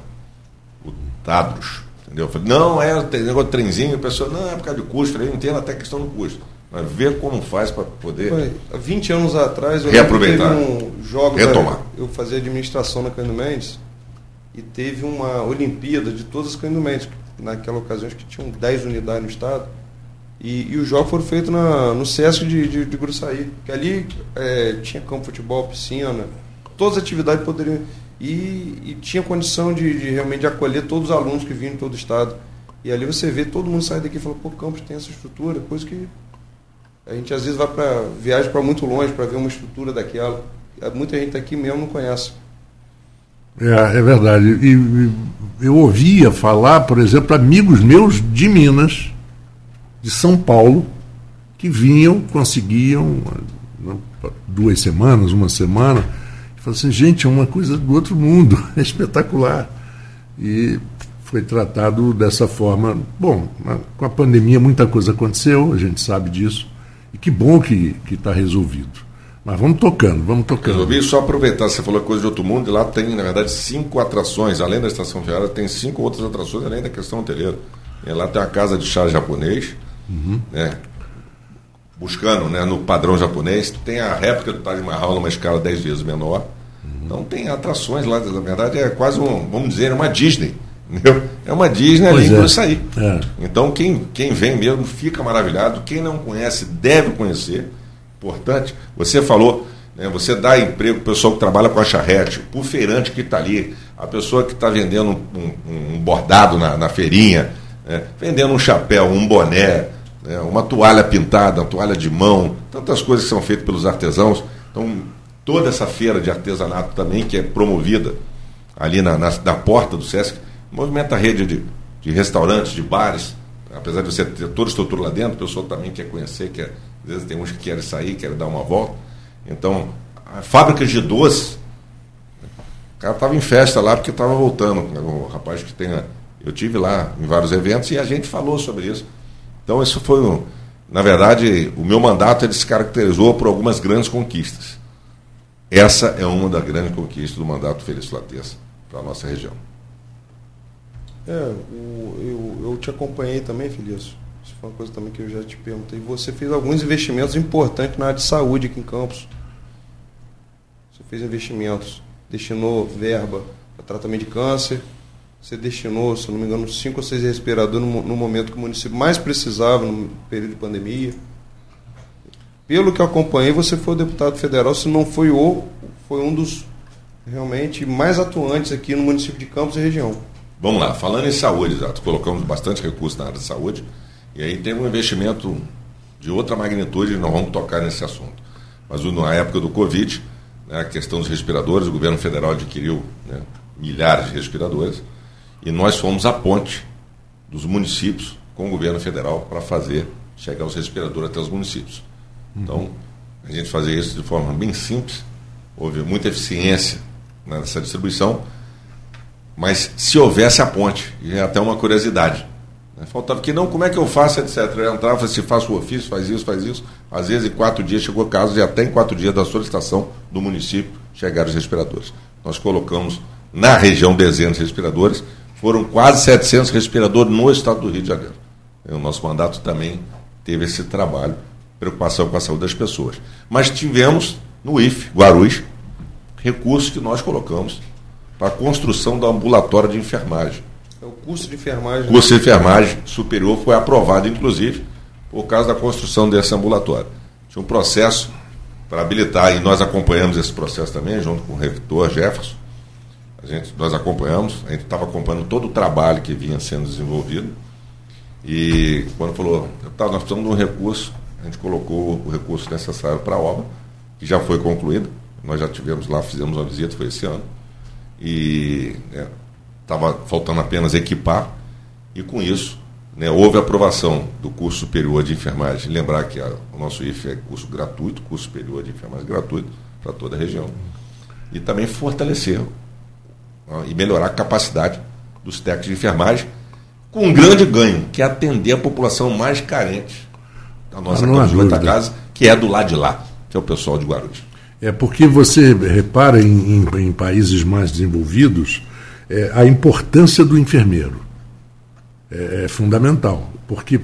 o Tadros. Entendeu? Eu falei, não, é tem negócio de trenzinho, a pessoa, não, é por causa de custo, eu entendo até a questão do custo. Mas ver como faz para poder. Foi, há 20 anos atrás, eu reaproveitar, um jogo retomar. Da, eu fazia administração na Cândido Mendes e teve uma Olimpíada de todas as Cândido Mendes. Naquela ocasião, acho que tinham 10 unidades no estado. E, e os jogos foram feitos na, no Sesc de, de, de Gruçaí, que ali é, tinha campo de futebol, piscina, todas as atividades poderiam e, e tinha condição de, de, realmente acolher todos os alunos que vinham de todo o estado. E ali você vê, todo mundo sai daqui e fala, pô, Campos tem essa estrutura, coisa que a gente às vezes vai para viagem para muito longe para ver uma estrutura daquela. Muita gente aqui mesmo não conhece. É, é verdade. E, e eu ouvia falar, por exemplo, amigos meus de Minas, de São Paulo, que vinham, conseguiam duas semanas, uma semana, Falei assim, gente, é uma coisa do outro mundo, é espetacular. E foi tratado dessa forma. Bom, com a pandemia muita coisa aconteceu, a gente sabe disso. E que bom que está resolvido. Mas vamos tocando, vamos tocando. Resolvi só aproveitar, você falou coisa de outro mundo, e lá tem, na verdade, cinco atrações, além da estação ferroviária, tem cinco outras atrações, além da questão hoteleira. E lá tem a casa de chá japonês, uhum. né? buscando né, no padrão japonês. Tem a réplica do Taj Mahal numa escala dez vezes menor. Então tem atrações lá, na verdade é quase um, vamos dizer, uma Disney. Entendeu? É uma Disney ali é. para sair. É. Então quem, quem vem mesmo fica maravilhado, quem não conhece deve conhecer. Importante, você falou, né, você dá emprego para o pessoal que trabalha com a charrete, o feirante que está ali, a pessoa que está vendendo um, um, bordado na, na feirinha, né, vendendo um chapéu, um boné, né, uma toalha pintada, uma toalha de mão, tantas coisas que são feitas pelos artesãos. Então, toda essa feira de artesanato também, que é promovida ali na, na, na porta do Sesc, movimenta a rede de, de restaurantes, de bares, apesar de você ter toda a estrutura lá dentro, o pessoal também quer conhecer, quer, às vezes tem uns que querem sair, querem dar uma volta. Então, a fábrica de doce, o cara estava em festa lá porque estava voltando. O rapaz que tem. Eu tive lá em vários eventos e a gente falou sobre isso. Então, isso foi, na verdade, o meu mandato ele se caracterizou por algumas grandes conquistas. Essa é uma das grandes conquistas do mandato Felício Latença para a nossa região. É, o, eu, eu te acompanhei também, Felício. Isso foi uma coisa também que eu já te perguntei. Você fez alguns investimentos importantes na área de saúde aqui em Campos. Você fez investimentos, destinou verba para tratamento de câncer, você destinou, se não me engano, cinco ou seis respiradores no, no momento que o município mais precisava, no período de pandemia. Pelo que eu acompanhei, você foi deputado federal, se não foi o, foi um dos realmente mais atuantes aqui no município de Campos e região. Vamos lá, falando em saúde, já colocamos bastante recurso na área de saúde, e aí tem um investimento de outra magnitude, nós vamos tocar nesse assunto. Mas na época do Covid, né, a questão dos respiradores, o governo federal adquiriu né, milhares de respiradores, e nós fomos a ponte dos municípios com o governo federal para fazer chegar os respiradores até os municípios. Então, a gente fazia isso de forma bem simples, houve muita eficiência nessa distribuição, mas se houvesse a ponte, e é até uma curiosidade, Né? Faltava que não, como é que eu faço, etc. Eu entrava, se faço o ofício, faz isso, faz isso. Às vezes em quatro dias chegou casos e até em quatro dias da solicitação do município chegaram os respiradores. Nós colocamos na região dezenas de respiradores, foram quase 700 respiradores no estado do Rio de Janeiro. O nosso mandato também teve esse trabalho, preocupação com a saúde das pessoas. Mas tivemos no IF, Guarulhos, recursos que nós colocamos para a construção do ambulatório de enfermagem. É o curso de enfermagem. O curso de enfermagem superior foi aprovado, inclusive, por causa da construção desse ambulatório. Tinha um processo para habilitar, e nós acompanhamos esse processo também, junto com o reitor Jefferson. A gente, nós acompanhamos, a gente estava acompanhando todo o trabalho que vinha sendo desenvolvido. E quando falou, tá, nós precisamos de um recurso, a gente colocou o recurso necessário para a obra, que já foi concluída. Nós já tivemos lá, fizemos uma visita, foi esse ano. E estava né, faltando apenas equipar, e com isso né, houve aprovação do curso superior de enfermagem. Lembrar que a, o nosso IFE é curso gratuito, curso superior de enfermagem gratuito para toda a região. E também fortalecer ó, e melhorar a capacidade dos técnicos de enfermagem, com um grande ganho, que é atender a população mais carente da nossa ah, casa, que é do lado de lá, que é o pessoal de Guarulhos. É porque você repara em, em, em países mais desenvolvidos é, a importância do enfermeiro é, é fundamental. Porque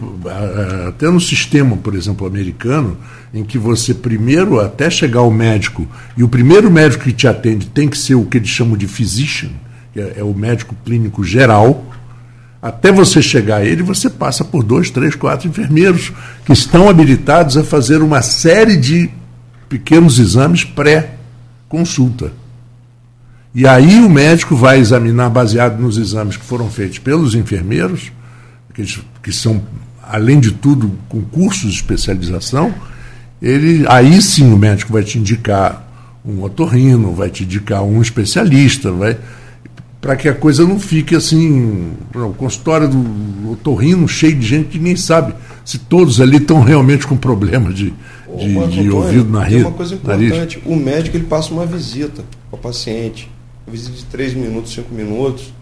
até no sistema, por exemplo, americano, em que você primeiro, até chegar ao médico, e o primeiro médico que te atende tem que ser o que eles chamam de physician, que é, é o médico clínico geral, até você chegar a ele, você passa por dois, três, quatro enfermeiros que estão habilitados a fazer uma série de pequenos exames pré-consulta. E aí o médico vai examinar, baseado nos exames que foram feitos pelos enfermeiros, que, são, além de tudo, com cursos de especialização, ele, aí sim o médico vai te indicar um otorrino, vai te indicar um especialista, vai para que a coisa não fique assim, o consultório do otorrino cheio de gente que nem sabe se todos ali estão realmente com problema de, de, de ouvido na Tem uma coisa importante, nariz. o médico ele passa uma visita ao paciente visita de 3 minutos, 5 minutos,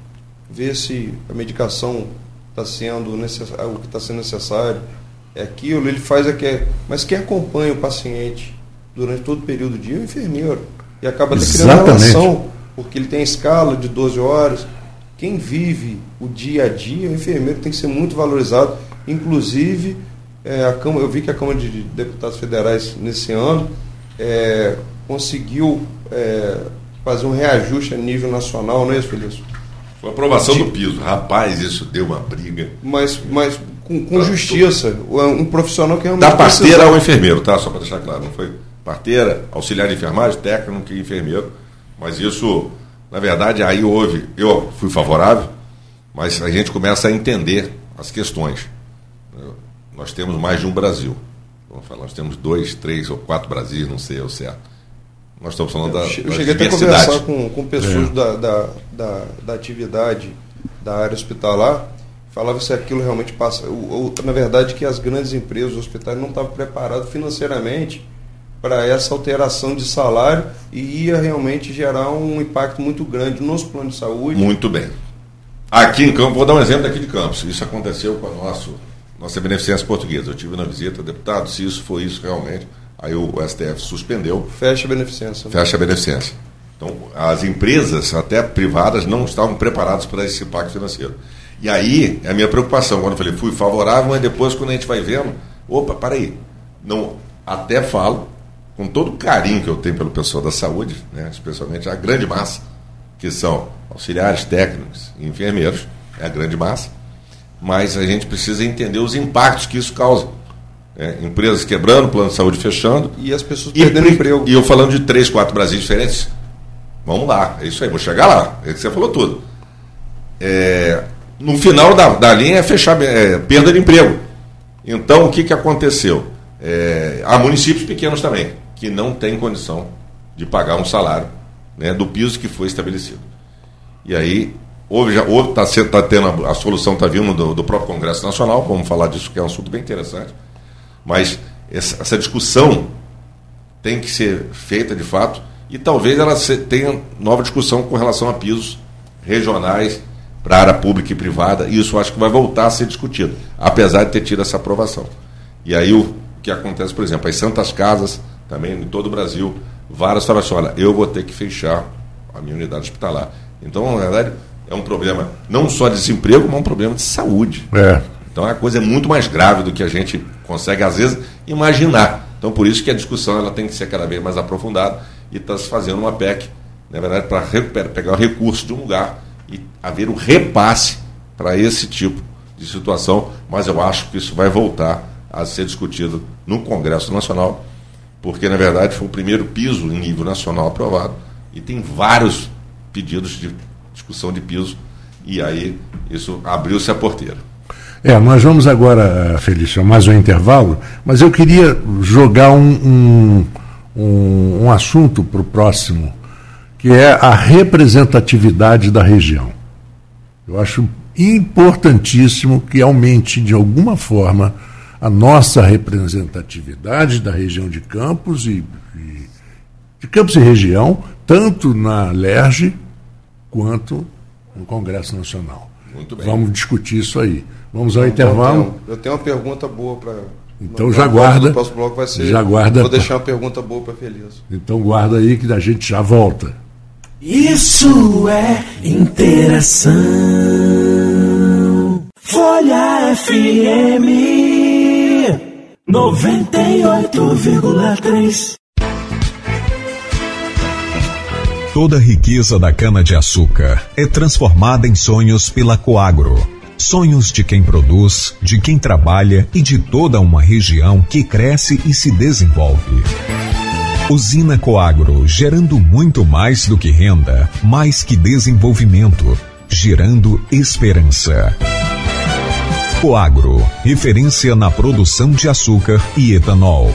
ver se a medicação está sendo necessário, o que está sendo necessário, é aquilo, ele faz aquilo. Mas quem acompanha o paciente durante todo o período do dia é o enfermeiro. E acaba até criando relação, porque ele tem escala de 12 horas. Quem vive o dia a dia, o enfermeiro tem que ser muito valorizado. Inclusive, é, a Câmara, eu vi que a Câmara de Deputados Federais, nesse ano, é, conseguiu é, fazer um reajuste a nível nacional, não é isso, Felício? Foi aprovação de... do piso. Rapaz, isso deu uma briga. Mas, mas com, com justiça. Um profissional que realmente. Da parteira ao enfermeiro, tá? Só para deixar claro. Não foi parteira, auxiliar de enfermagem, técnico e enfermeiro. Mas isso, na verdade, aí houve. Eu fui favorável, mas a gente começa a entender as questões. Nós temos mais de um Brasil. Vamos falar, nós temos dois, três ou quatro Brasis, não sei o certo. Nós estamos falando da. Eu cheguei até a conversar com, com pessoas é. da, da, da, da, atividade da área hospitalar, falava se aquilo realmente passa. Ou, ou, na verdade, que as grandes empresas, os hospitais, não estavam preparados financeiramente para essa alteração de salário e ia realmente gerar um impacto muito grande nos planos de saúde. Muito bem. Aqui em Campos, vou dar um exemplo daqui de Campos. Isso aconteceu com a nosso, nossa beneficência portuguesa. Eu tive na visita, deputado, se isso foi isso realmente Aí o STF suspendeu. Fecha a beneficência. Fecha a beneficência. Então, as empresas, até privadas, não estavam preparadas para esse impacto financeiro. E aí, é a minha preocupação, quando eu falei, fui favorável, mas depois, quando a gente vai vendo, opa, para aí. Não, até falo, com todo o carinho que eu tenho pelo pessoal da saúde, né, especialmente a grande massa, que são auxiliares técnicos e enfermeiros, é a grande massa, mas a gente precisa entender os impactos que isso causa. É, empresas quebrando, plano de saúde fechando. E as pessoas perdendo e, emprego. E eu falando de três, quatro Brasis diferentes. Vamos lá, é isso aí, vou chegar lá. É que você falou tudo. É, no final da, da linha é fechar é, perda de emprego. Então, o que, que aconteceu? É, há municípios pequenos também, que não têm condição de pagar um salário né, do piso que foi estabelecido. E aí, houve, já está tá tendo a, solução, está vindo do, do próprio Congresso Nacional, vamos falar disso, que é um assunto bem interessante mas essa discussão tem que ser feita de fato e talvez ela tenha nova discussão com relação a pisos regionais para área pública e privada, e isso acho que vai voltar a ser discutido, apesar de ter tido essa aprovação. E aí o que acontece, por exemplo, as Santas Casas, também em todo o Brasil, várias falam assim, olha, eu vou ter que fechar a minha unidade hospitalar. Então, na verdade, é um problema não só de desemprego, mas um problema de saúde. É. Então a coisa é muito mais grave do que a gente consegue, às vezes, imaginar. Então, por isso que a discussão ela tem que ser cada vez mais aprofundada e está se fazendo uma PEC, na verdade, para pegar o recurso de um lugar e haver o um repasse para esse tipo de situação, mas eu acho que isso vai voltar a ser discutido no Congresso Nacional, porque, na verdade, foi o primeiro piso em nível nacional aprovado e tem vários pedidos de discussão de piso, e aí isso abriu-se a porteira. É, nós vamos agora, Felício, mais um intervalo, mas eu queria jogar um, um, um, assunto para o próximo, que é a representatividade da região. Eu acho importantíssimo que aumente de alguma forma a nossa representatividade da região de Campos e, e de Campos e região, tanto na LERJ quanto no Congresso Nacional. Muito bem. Vamos discutir isso aí. Vamos ao então, intervalo. Eu tenho, eu tenho, uma pergunta boa para. Então já guarda. O próximo bloco vai ser. Já guarda. Vou deixar uma pergunta boa para Feliz. Então guarda aí que a gente já volta. Isso é interação. Folha FM 98,3. Toda a riqueza da cana-de-açúcar é transformada em sonhos pela Coagro. Sonhos de quem produz, de quem trabalha e de toda uma região que cresce e se desenvolve. Usina Coagro, gerando muito mais do que renda, mais que desenvolvimento, gerando esperança. Coagro, referência na produção de açúcar e etanol.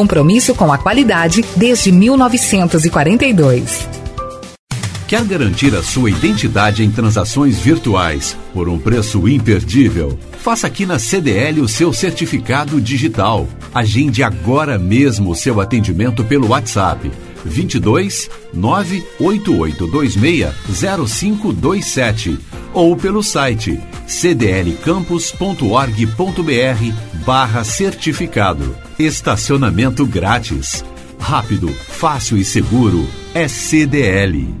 compromisso com a qualidade desde 1942. Quer garantir a sua identidade em transações virtuais por um preço imperdível? Faça aqui na CDL o seu certificado digital. Agende agora mesmo o seu atendimento pelo WhatsApp 22 98826 0527 ou pelo site cdlcampus.org.br barra certificado. Estacionamento grátis. Rápido, fácil e seguro. É CDL.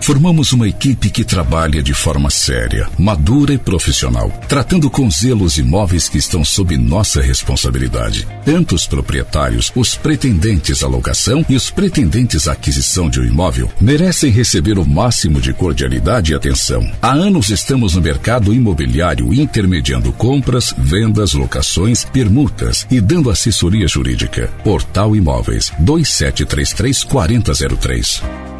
Formamos uma equipe que trabalha de forma séria, madura e profissional, tratando com zelo os imóveis que estão sob nossa responsabilidade. Tanto os proprietários, os pretendentes à locação e os pretendentes à aquisição de um imóvel merecem receber o máximo de cordialidade e atenção. Há anos estamos no mercado imobiliário intermediando compras, vendas, locações, permutas e dando assessoria jurídica. Portal Imóveis 2733 4003.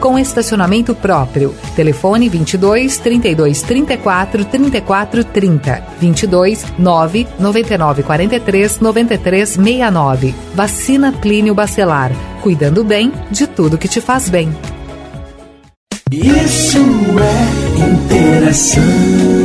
com estacionamento próprio. Telefone 22 32 34 34 30 22 9 99 43 93 69. Vacina Plínio Bacelar. Cuidando bem de tudo que te faz bem. Isso é interação.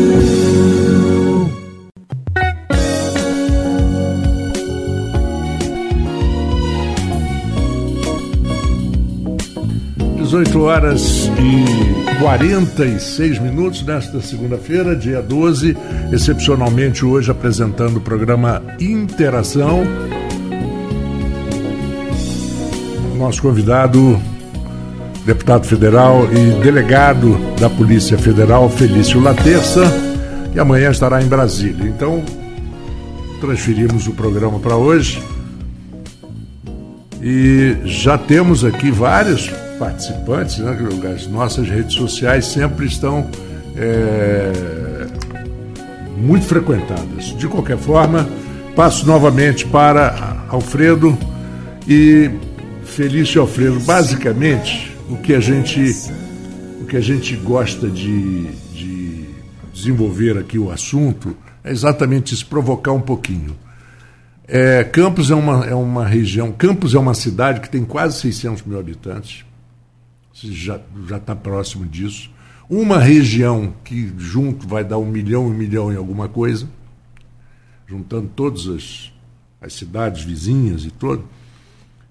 18 horas e 46 minutos nesta segunda-feira, dia 12, excepcionalmente hoje apresentando o programa Interação. Nosso convidado, deputado federal e delegado da Polícia Federal, Felício Laterça, que amanhã estará em Brasília. Então, transferimos o programa para hoje. E já temos aqui vários participantes, né, as nossas redes sociais sempre estão é, muito frequentadas. De qualquer forma, passo novamente para Alfredo e Felício Alfredo. Basicamente, o que a gente, o que a gente gosta de, de desenvolver aqui o assunto é exatamente isso, provocar um pouquinho. É, Campos é uma, é uma região, Campos é uma cidade que tem quase 600 mil habitantes já está próximo disso. Uma região que junto vai dar um milhão, um milhão em alguma coisa, juntando todas as, as cidades vizinhas e todo.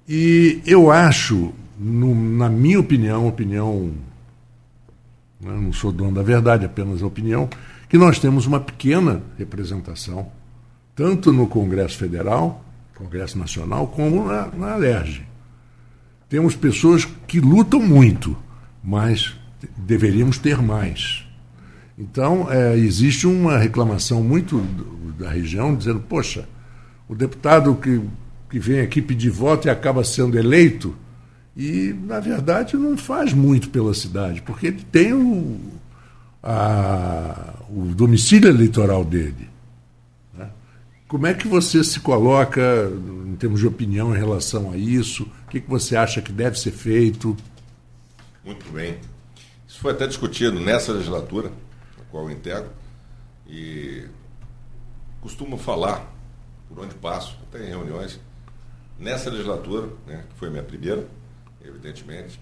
E eu acho, no, na minha opinião, opinião, né, não sou dono da verdade, apenas opinião, que nós temos uma pequena representação, tanto no Congresso Federal, Congresso Nacional, como na, na Alerj. Temos pessoas que lutam muito, mas deveríamos ter mais. Então, é, existe uma reclamação muito da região dizendo: poxa, o deputado que, que vem aqui pedir voto e acaba sendo eleito, e, na verdade, não faz muito pela cidade, porque ele tem o, a, o domicílio eleitoral dele. Como é que você se coloca em termos de opinião em relação a isso? O que, que você acha que deve ser feito? Muito bem. Isso foi até discutido nessa legislatura, a qual eu integro, e costumo falar, por onde passo, até em reuniões, nessa legislatura, né, que foi minha primeira, evidentemente,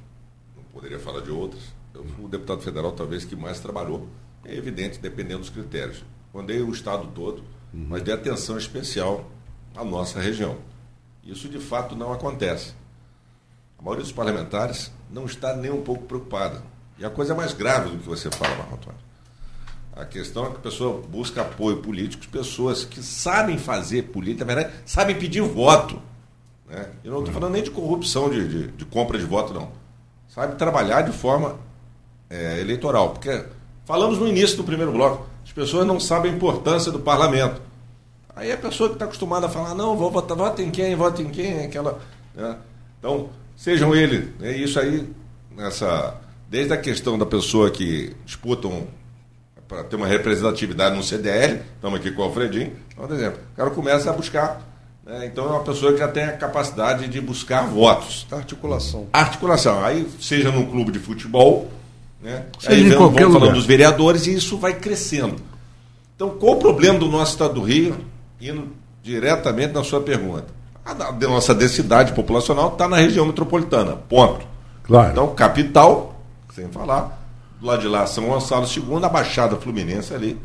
não poderia falar de outras, eu fui o deputado federal talvez que mais trabalhou, é evidente, dependendo dos critérios. Andei o Estado todo, mas dei atenção especial à nossa região. Isso de fato não acontece. A maioria dos parlamentares não está nem um pouco preocupada. E a coisa é mais grave do que você fala, Marco Antônio. A questão é que a pessoa busca apoio político pessoas que sabem fazer política, na verdade, sabem pedir voto. Né? Eu não estou falando nem de corrupção de, de, de, compra de voto, não. Sabe trabalhar de forma é, eleitoral. Porque falamos no início do primeiro bloco, as pessoas não sabem a importância do parlamento. Aí a pessoa que está acostumada a falar, não, vou votar, vota em quem, vota em quem, aquela. Né? Então, sejam ele. É isso aí, nessa. Desde a questão da pessoa que disputam para ter uma representatividade no CDL, estamos aqui com o Alfredinho, por exemplo, o cara começa a buscar. Né? Então é uma pessoa que já tem a capacidade de buscar votos. Articulação. Articulação. Aí, seja num clube de futebol, né? Aí vem, vamos falando lugar. dos vereadores e isso vai crescendo. Então, qual o problema do nosso estado do Rio? Indo diretamente na sua pergunta. A, nossa densidade populacional está na região metropolitana. Ponto. Claro. Então, capital, sem falar, do lado de lá, São Gonçalo II, a Baixada Fluminense ali,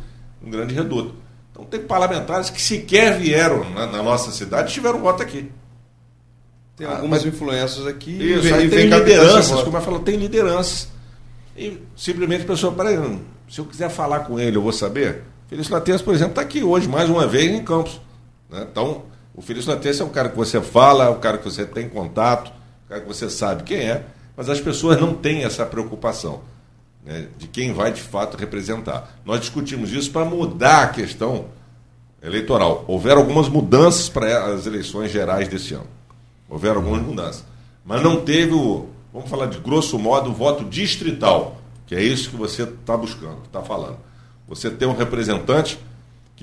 um grande reduto. Então, tem parlamentares que sequer vieram na, na nossa cidade e tiveram voto aqui. Tem ah, algumas mas, influências aqui. Isso, vem, aí tem lideranças, como eu falo, tem lideranças e simplesmente a pessoa, peraí, se eu quiser falar com ele, eu vou saber. Felício Latense, por exemplo, está aqui hoje, mais uma vez, em Campos. Né? Então, o Felício Latense é um cara que você fala, é um cara que você tem contato, um cara que você sabe quem é, mas as pessoas não têm essa preocupação né, de quem vai de fato representar. Nós discutimos isso para mudar a questão eleitoral. Houveram algumas mudanças para as eleições gerais desse ano. Houveram algumas mudanças. Mas não teve o, vamos falar de grosso modo, o voto distrital, que é isso que você está buscando, está falando. Você tem um representante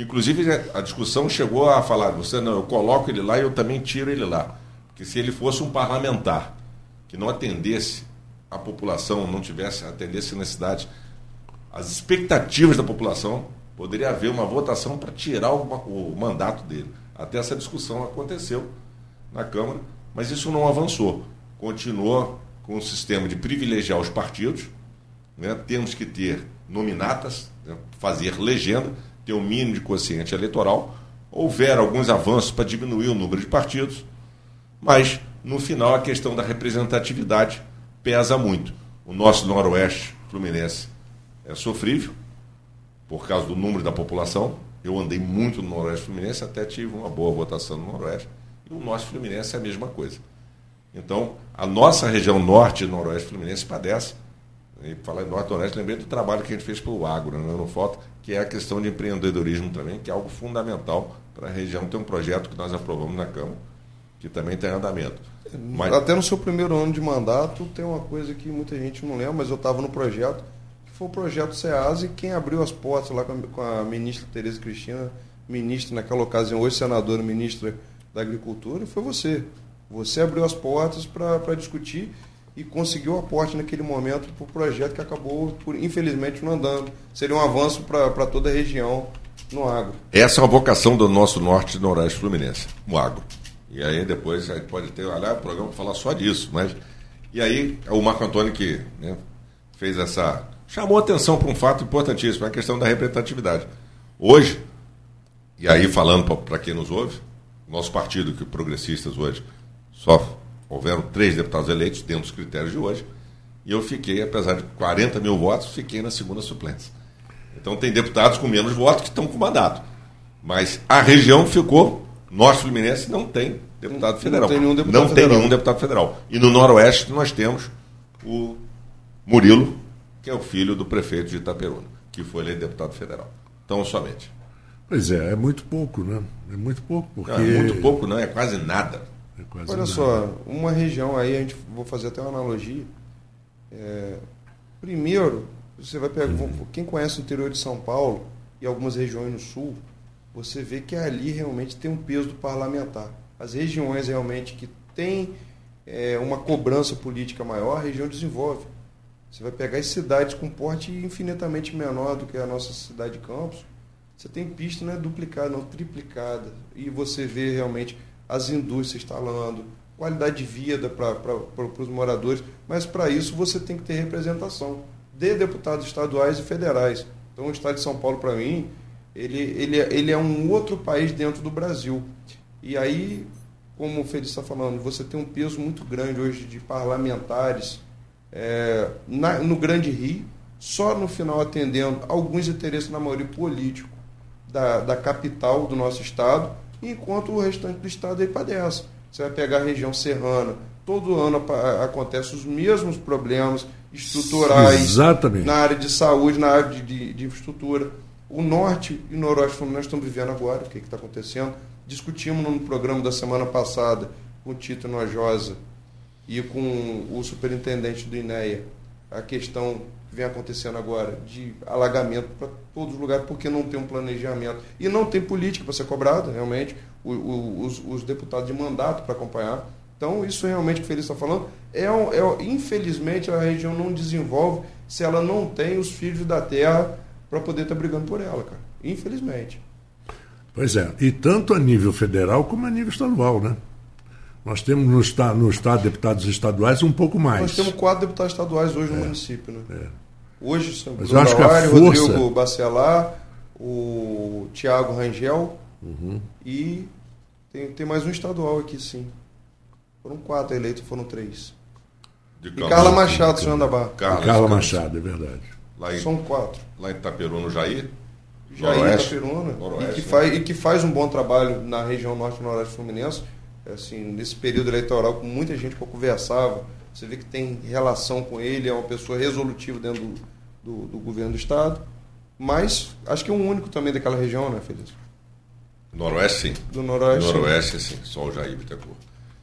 que, inclusive, a discussão chegou a falar: você não, eu coloco ele lá e eu também tiro ele lá. Porque se ele fosse um parlamentar que não atendesse a população, não tivesse, atendesse necessidade, as expectativas da população, poderia haver uma votação para tirar o, o mandato dele. Até essa discussão aconteceu na Câmara, mas isso não avançou. Continuou com o sistema de privilegiar os partidos, né, temos que ter nominatas, né, fazer legenda, ter um mínimo de quociente eleitoral. Houver alguns avanços para diminuir o número de partidos, mas no final a questão da representatividade pesa muito. O nosso Noroeste Fluminense é sofrível por causa do número da população. Eu andei muito no Noroeste Fluminense, até tive uma boa votação no Noroeste. E o nosso Fluminense é a mesma coisa. Então, a nossa região norte e noroeste Fluminense padece. E falar em norte e noroeste, lembrei do trabalho que a gente fez pelo agro, né, no foto, que é a questão de empreendedorismo também, que é algo fundamental para a região. Tem um projeto que nós aprovamos na Câmara, que também tem andamento. Mas... Até no seu primeiro ano de mandato, tem uma coisa que muita gente não lembra, mas eu estava no projeto, que foi o projeto SEAS, e quem abriu as portas lá com a, ministra Tereza Cristina, ministra naquela ocasião, hoje senadora, ministra da Agricultura, foi você. Você abriu as portas para discutir e conseguiu aporte naquele momento para o projeto que acabou, por, infelizmente, não andando. Seria um avanço para toda a região no agro. Essa é uma vocação do nosso norte e noroeste fluminense, o agro. E aí depois a gente pode ter, olha, o programa falar só disso. Mas, e aí o Marco Antônio que né, fez essa. chamou atenção para um fato importantíssimo, a questão da representatividade. Hoje, e aí falando para quem nos ouve, nosso partido, que progressistas hoje, só houveram três deputados eleitos dentro dos critérios de hoje. E eu fiquei, apesar de 40 mil votos, fiquei na segunda suplência. Então tem deputados com menos votos que estão com mandato. Mas a região ficou, Norte Fluminense não tem deputado federal. Não tem nenhum deputado, não federal. Tem nenhum deputado federal. E no Noroeste nós temos o Murilo, que é o filho do prefeito de Itaperuna, que foi eleito deputado federal. Então, somente. Pois é, é muito pouco, né? É muito pouco, porque... Não, é muito pouco, não, é quase nada. É quase Olha nada. só, uma região aí, a gente vou fazer até uma analogia. É, primeiro, você vai pegar. Uhum. Quem conhece o interior de São Paulo e algumas regiões no sul, você vê que ali realmente tem um peso do parlamentar. As regiões realmente que têm é, uma cobrança política maior, a região desenvolve. Você vai pegar as cidades com porte infinitamente menor do que a nossa cidade de Campos. Você tem pista não é duplicada, não triplicada. E você vê realmente as indústrias instalando, qualidade de vida para os moradores, mas para isso você tem que ter representação de deputados estaduais e federais. Então o Estado de São Paulo, para mim, ele, ele, ele é um outro país dentro do Brasil. E aí, como o Feliz está falando, você tem um peso muito grande hoje de parlamentares é, na, no Grande Rio, só no final atendendo alguns interesses, na maioria político, da, da capital do nosso estado, enquanto o restante do estado aí padece. Você vai pegar a região serrana, todo ano acontecem os mesmos problemas estruturais Exatamente. na área de saúde, na área de, de, de infraestrutura. O norte e o noroeste nós estamos vivendo agora, o que está acontecendo. Discutimos no programa da semana passada com o Tito Nojosa e com o superintendente do INEA a questão que vem acontecendo agora de alagamento para todos os lugares, porque não tem um planejamento e não tem política para ser cobrada, realmente, o, o, os, os, deputados de mandato para acompanhar. Então, isso realmente que o Feliz está falando, é, é, infelizmente a região não desenvolve se ela não tem os filhos da terra para poder estar tá brigando por ela, cara. Infelizmente. Pois é, e tanto a nível federal como a nível estadual, né? Nós temos no estado, no estado deputados estaduais um pouco mais. Nós temos quatro deputados estaduais hoje no é, município, né? É. Hoje são Mas Bruno Dauari, força... Rodrigo Bacelar, o Tiago Rangel uhum. e tem, tem mais um estadual aqui, sim. Foram quatro eleitos, foram três. De e Carla Machado, senhor Andabá. Carla, Carla Machado, é verdade. Lá em, São quatro. Lá em Itaperuna, no Jair? Jair Itaperuna. E que, faz, e que faz um bom trabalho na região norte e noroeste fluminense assim, nesse período eleitoral, com muita gente que eu conversava, você vê que tem relação com ele, é uma pessoa resolutiva dentro do, do, do governo do Estado. Mas acho que é um único também daquela região, né, Feliz? Noroeste, sim. Do Noroeste. Noroeste, sim. Só o Jair Bittencourt.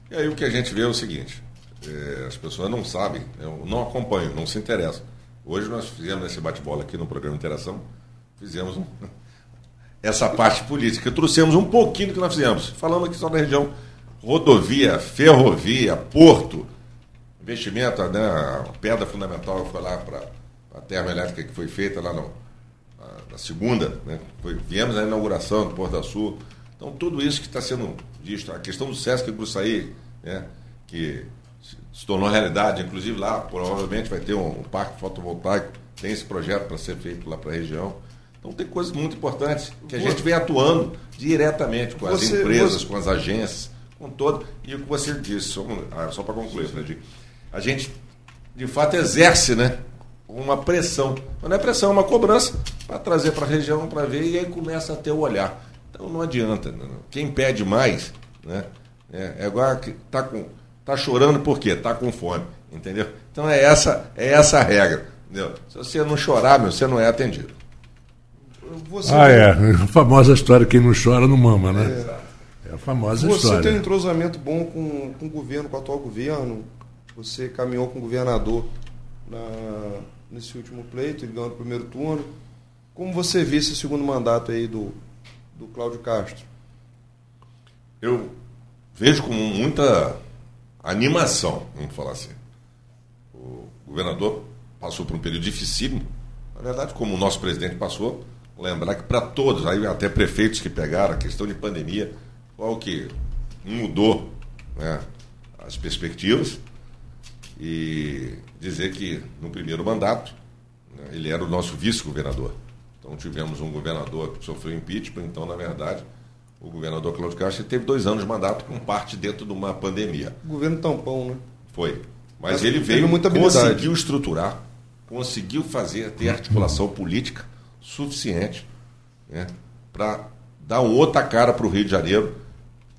E aí o que a gente vê é o seguinte: é, as pessoas não sabem, não acompanham, não se interessam. Hoje nós fizemos esse bate-bola aqui no programa Interação, fizemos um, essa parte política, trouxemos um pouquinho do que nós fizemos, falando aqui só da região rodovia, ferrovia, porto, investimento, né, a pedra fundamental foi lá para a termoelétrica que foi feita lá no, na, segunda, né, foi, viemos na inauguração do Porto da Sul. Então, tudo isso que está sendo visto, a questão do Sesc Gruçaí, né, que se tornou realidade, inclusive lá provavelmente vai ter um, um parque fotovoltaico tem esse projeto para ser feito lá para a região. Então tem coisas muito importantes que a gente vem atuando diretamente com as Você- empresas, você- com as agências, com todo. E o que você disse, só, ah, só para concluir, Fred, a gente de fato exerce, né? Uma pressão. Mas não é pressão, é uma cobrança para trazer para a região para ver e aí começa a ter o olhar. Então não adianta. né? Quem pede mais, né? É, é igual a que tá com tá chorando por quê? Tá com fome, entendeu? Então é essa é essa a regra, entendeu? Se você não chorar, meu, você não é atendido. Você, Ah, é. A famosa história: quem não chora não mama, né? É, famosa Você história. tem um entrosamento bom com, com o governo, com o atual governo. Você caminhou com o governador na- nesse último pleito, ele ganhou no primeiro turno. Como você vê esse segundo mandato aí do, do Cláudio Castro? Eu vejo com muita animação, vamos falar assim. O governador passou por um período dificílimo, na verdade, como o nosso presidente passou. Lembrar que para todos, aí até prefeitos que pegaram a questão de pandemia, o que mudou né, as perspectivas e dizer que no primeiro mandato né, ele era o nosso vice-governador. Então tivemos um governador que sofreu impeachment, então na verdade o governador Cláudio Castro teve dois anos de mandato com parte dentro de uma pandemia. Governo tampão, né? Foi. Mas, Mas ele veio, muita habilidade. conseguiu estruturar, conseguiu fazer, ter articulação política suficiente né, para dar outra cara para o Rio de Janeiro,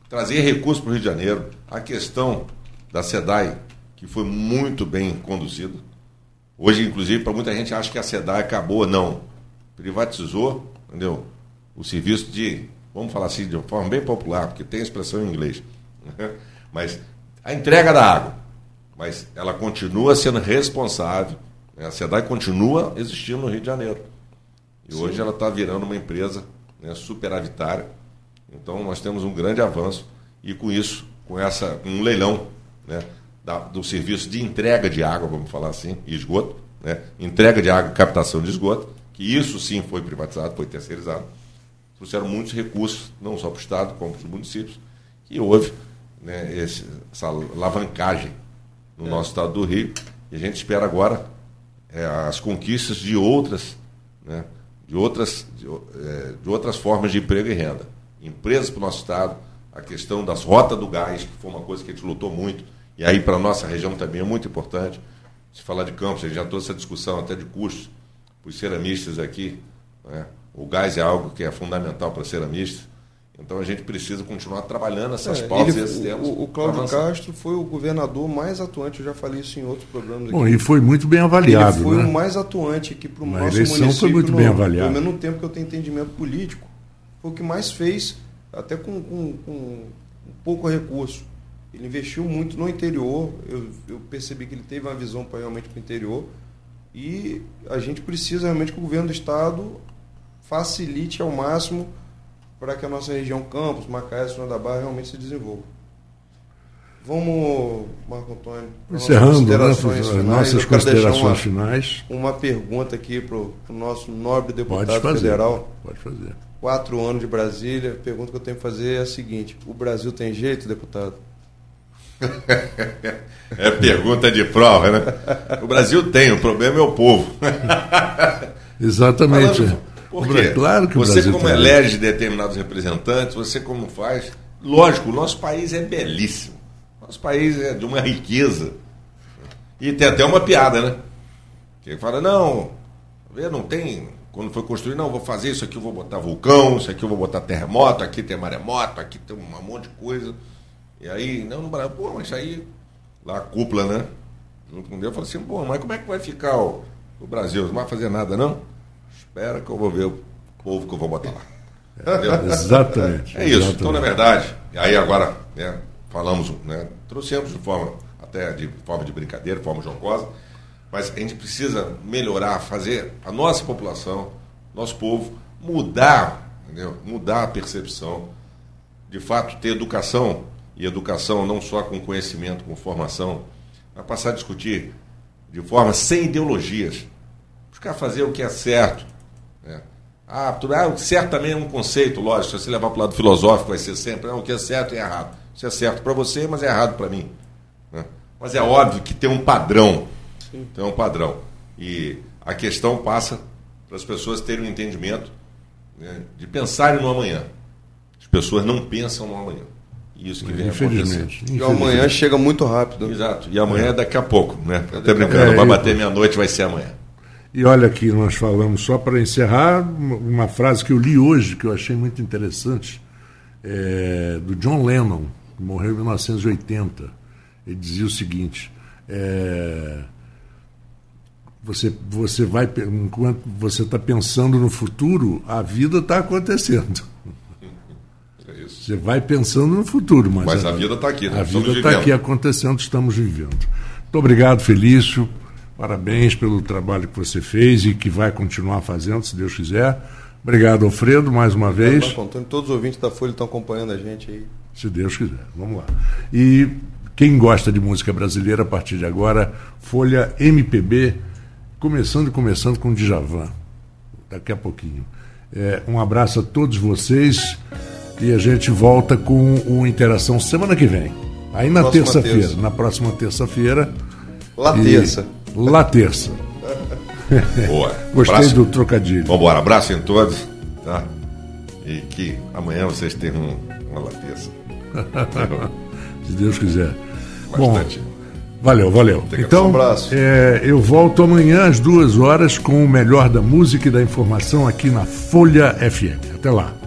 trazer recursos para o Rio de Janeiro. A questão da SEDAI, que foi muito bem conduzida. Hoje, inclusive, para muita gente acha que a SEDAI acabou. Não. Privatizou, entendeu? O serviço de, vamos falar assim, de uma forma bem popular, porque tem expressão em inglês. né? Mas a entrega da água. Mas ela continua sendo responsável. né? A SEDAI continua existindo no Rio de Janeiro. E hoje ela está virando uma empresa né, superavitária. Então nós temos um grande avanço e com isso, com essa, um leilão né, da- do serviço de entrega de água, vamos falar assim, e esgoto, né, entrega de água e captação de esgoto, que isso sim foi privatizado, foi terceirizado. Trouxeram muitos recursos, não só para o Estado, como para os municípios, e houve né, esse- essa alavancagem no nosso estado do Rio. E a gente espera agora é, as conquistas de outras, né, de, outras, de, é, de outras formas de emprego e renda. Empresas para o nosso estado, a questão das rotas do gás, que foi uma coisa que a gente lutou muito, e aí para a nossa região também é muito importante. Se falar de campos, a gente já trouxe essa discussão até de custos para os ceramistas aqui. né? O gás é algo que é fundamental para ceramistas. Então a gente precisa continuar trabalhando essas É, pautas ele- e esses temas. o, o Cláudio. Castro foi o governador mais atuante, eu já falei isso em outros programas Bom, aqui. e foi muito bem avaliado. Ele foi né? o mais atuante aqui para o nosso eleição foi município. muito no- bem avaliado. Pelo menos no tempo que eu tenho entendimento político. Foi o que mais fez, até com, com, com pouco recurso. Ele investiu muito no interior. Eu, eu percebi que ele teve uma visão pra, realmente para o interior. E a gente precisa realmente que o governo do estado facilite ao máximo para que a nossa região Campos, Macaé, Senhor da Barra realmente se desenvolva. Vamos, Marco Antônio, nossas Encerrando né, considerações as finais. nossas considerações uma- finais. uma pergunta aqui para o nosso nobre Pode deputado fazer. federal. Pode fazer. Quatro anos de Brasília. A pergunta que eu tenho que fazer é a seguinte: o Brasil tem jeito, deputado? É pergunta de prova, né? O Brasil tem, o problema é o povo. Exatamente. Falando- Por O quê? Bra- Claro que o você Brasil como tem. elege determinados representantes, você como faz. Lógico, o nosso país é belíssimo. Nosso país é de uma riqueza. E tem até uma piada, né? Que fala, não, não tem. Quando foi construído, não, vou fazer isso aqui, eu vou botar vulcão, isso aqui eu vou botar terremoto, aqui tem maremoto, aqui tem um monte de coisa. E aí, não, no Brasil, pô, mas aí, lá a cúpula, né? Junto com Deus, eu falei assim, pô, mas como é que vai ficar o, o Brasil? Não vai fazer nada, não? Espera que eu vou ver o povo que eu vou botar lá. Entendeu? Exatamente. É isso. exatamente. Então, na verdade, e aí agora, né, falamos, né, trouxemos de forma, até de forma de brincadeira, de forma jocosa, mas a gente precisa melhorar, fazer a nossa população, nosso povo, mudar, entendeu? Mudar a percepção, de fato ter educação, e educação não só com conhecimento, com formação, mas passar a discutir de forma sem ideologias, buscar fazer o que é certo, né? Ah, ah, certo também é um conceito, lógico. Se você levar para o lado filosófico, vai ser sempre ah, o que é certo e errado. Isso é certo para você, mas é errado para mim. né? Mas é óbvio que tem um padrão. Tem um padrão. E a questão passa para as pessoas terem um entendimento né, de pensarem no amanhã. As pessoas não pensam no amanhã. Isso que vem Infelizmente. E o amanhã chega muito rápido. Exato. E amanhã é daqui a pouco, né? Até brincando, É, vai bater meia-noite, vai ser amanhã. E olha aqui, nós falamos, só para encerrar, uma uma frase que eu li hoje, que eu achei muito interessante, é, do John Lennon, que morreu em 1980. Ele dizia o seguinte: é, você, você vai, enquanto você está pensando no futuro, a vida está acontecendo. É isso. Você vai pensando no futuro, mas, Mas a vida está aqui, né? a vida está aqui acontecendo, estamos vivendo. Muito obrigado, Felício. Parabéns pelo trabalho que você fez e que vai continuar fazendo, se Deus quiser. Obrigado, Alfredo, mais uma vez. Marco Antônio, todos os ouvintes da Folha estão acompanhando a gente aí. Se Deus quiser. Vamos lá. E quem gosta de música brasileira, a partir de agora, Folha MPB, começando e começando com Djavan. Daqui a pouquinho. É, um abraço a todos vocês e a gente volta com o Interação semana que vem. Aí na terça-feira, terça. na próxima terça-feira. Lá E- terça. Lá terça. Boa. Gostei Abraço. do trocadilho. Vamos embora. Abraço em todos. Tá? E que amanhã vocês tenham um, uma lateza. Se Deus quiser. Bom, Bastante. Valeu, valeu. Então, um abraço. é, eu volto amanhã às duas horas com o melhor da música e da informação aqui na Folha FM. Até lá.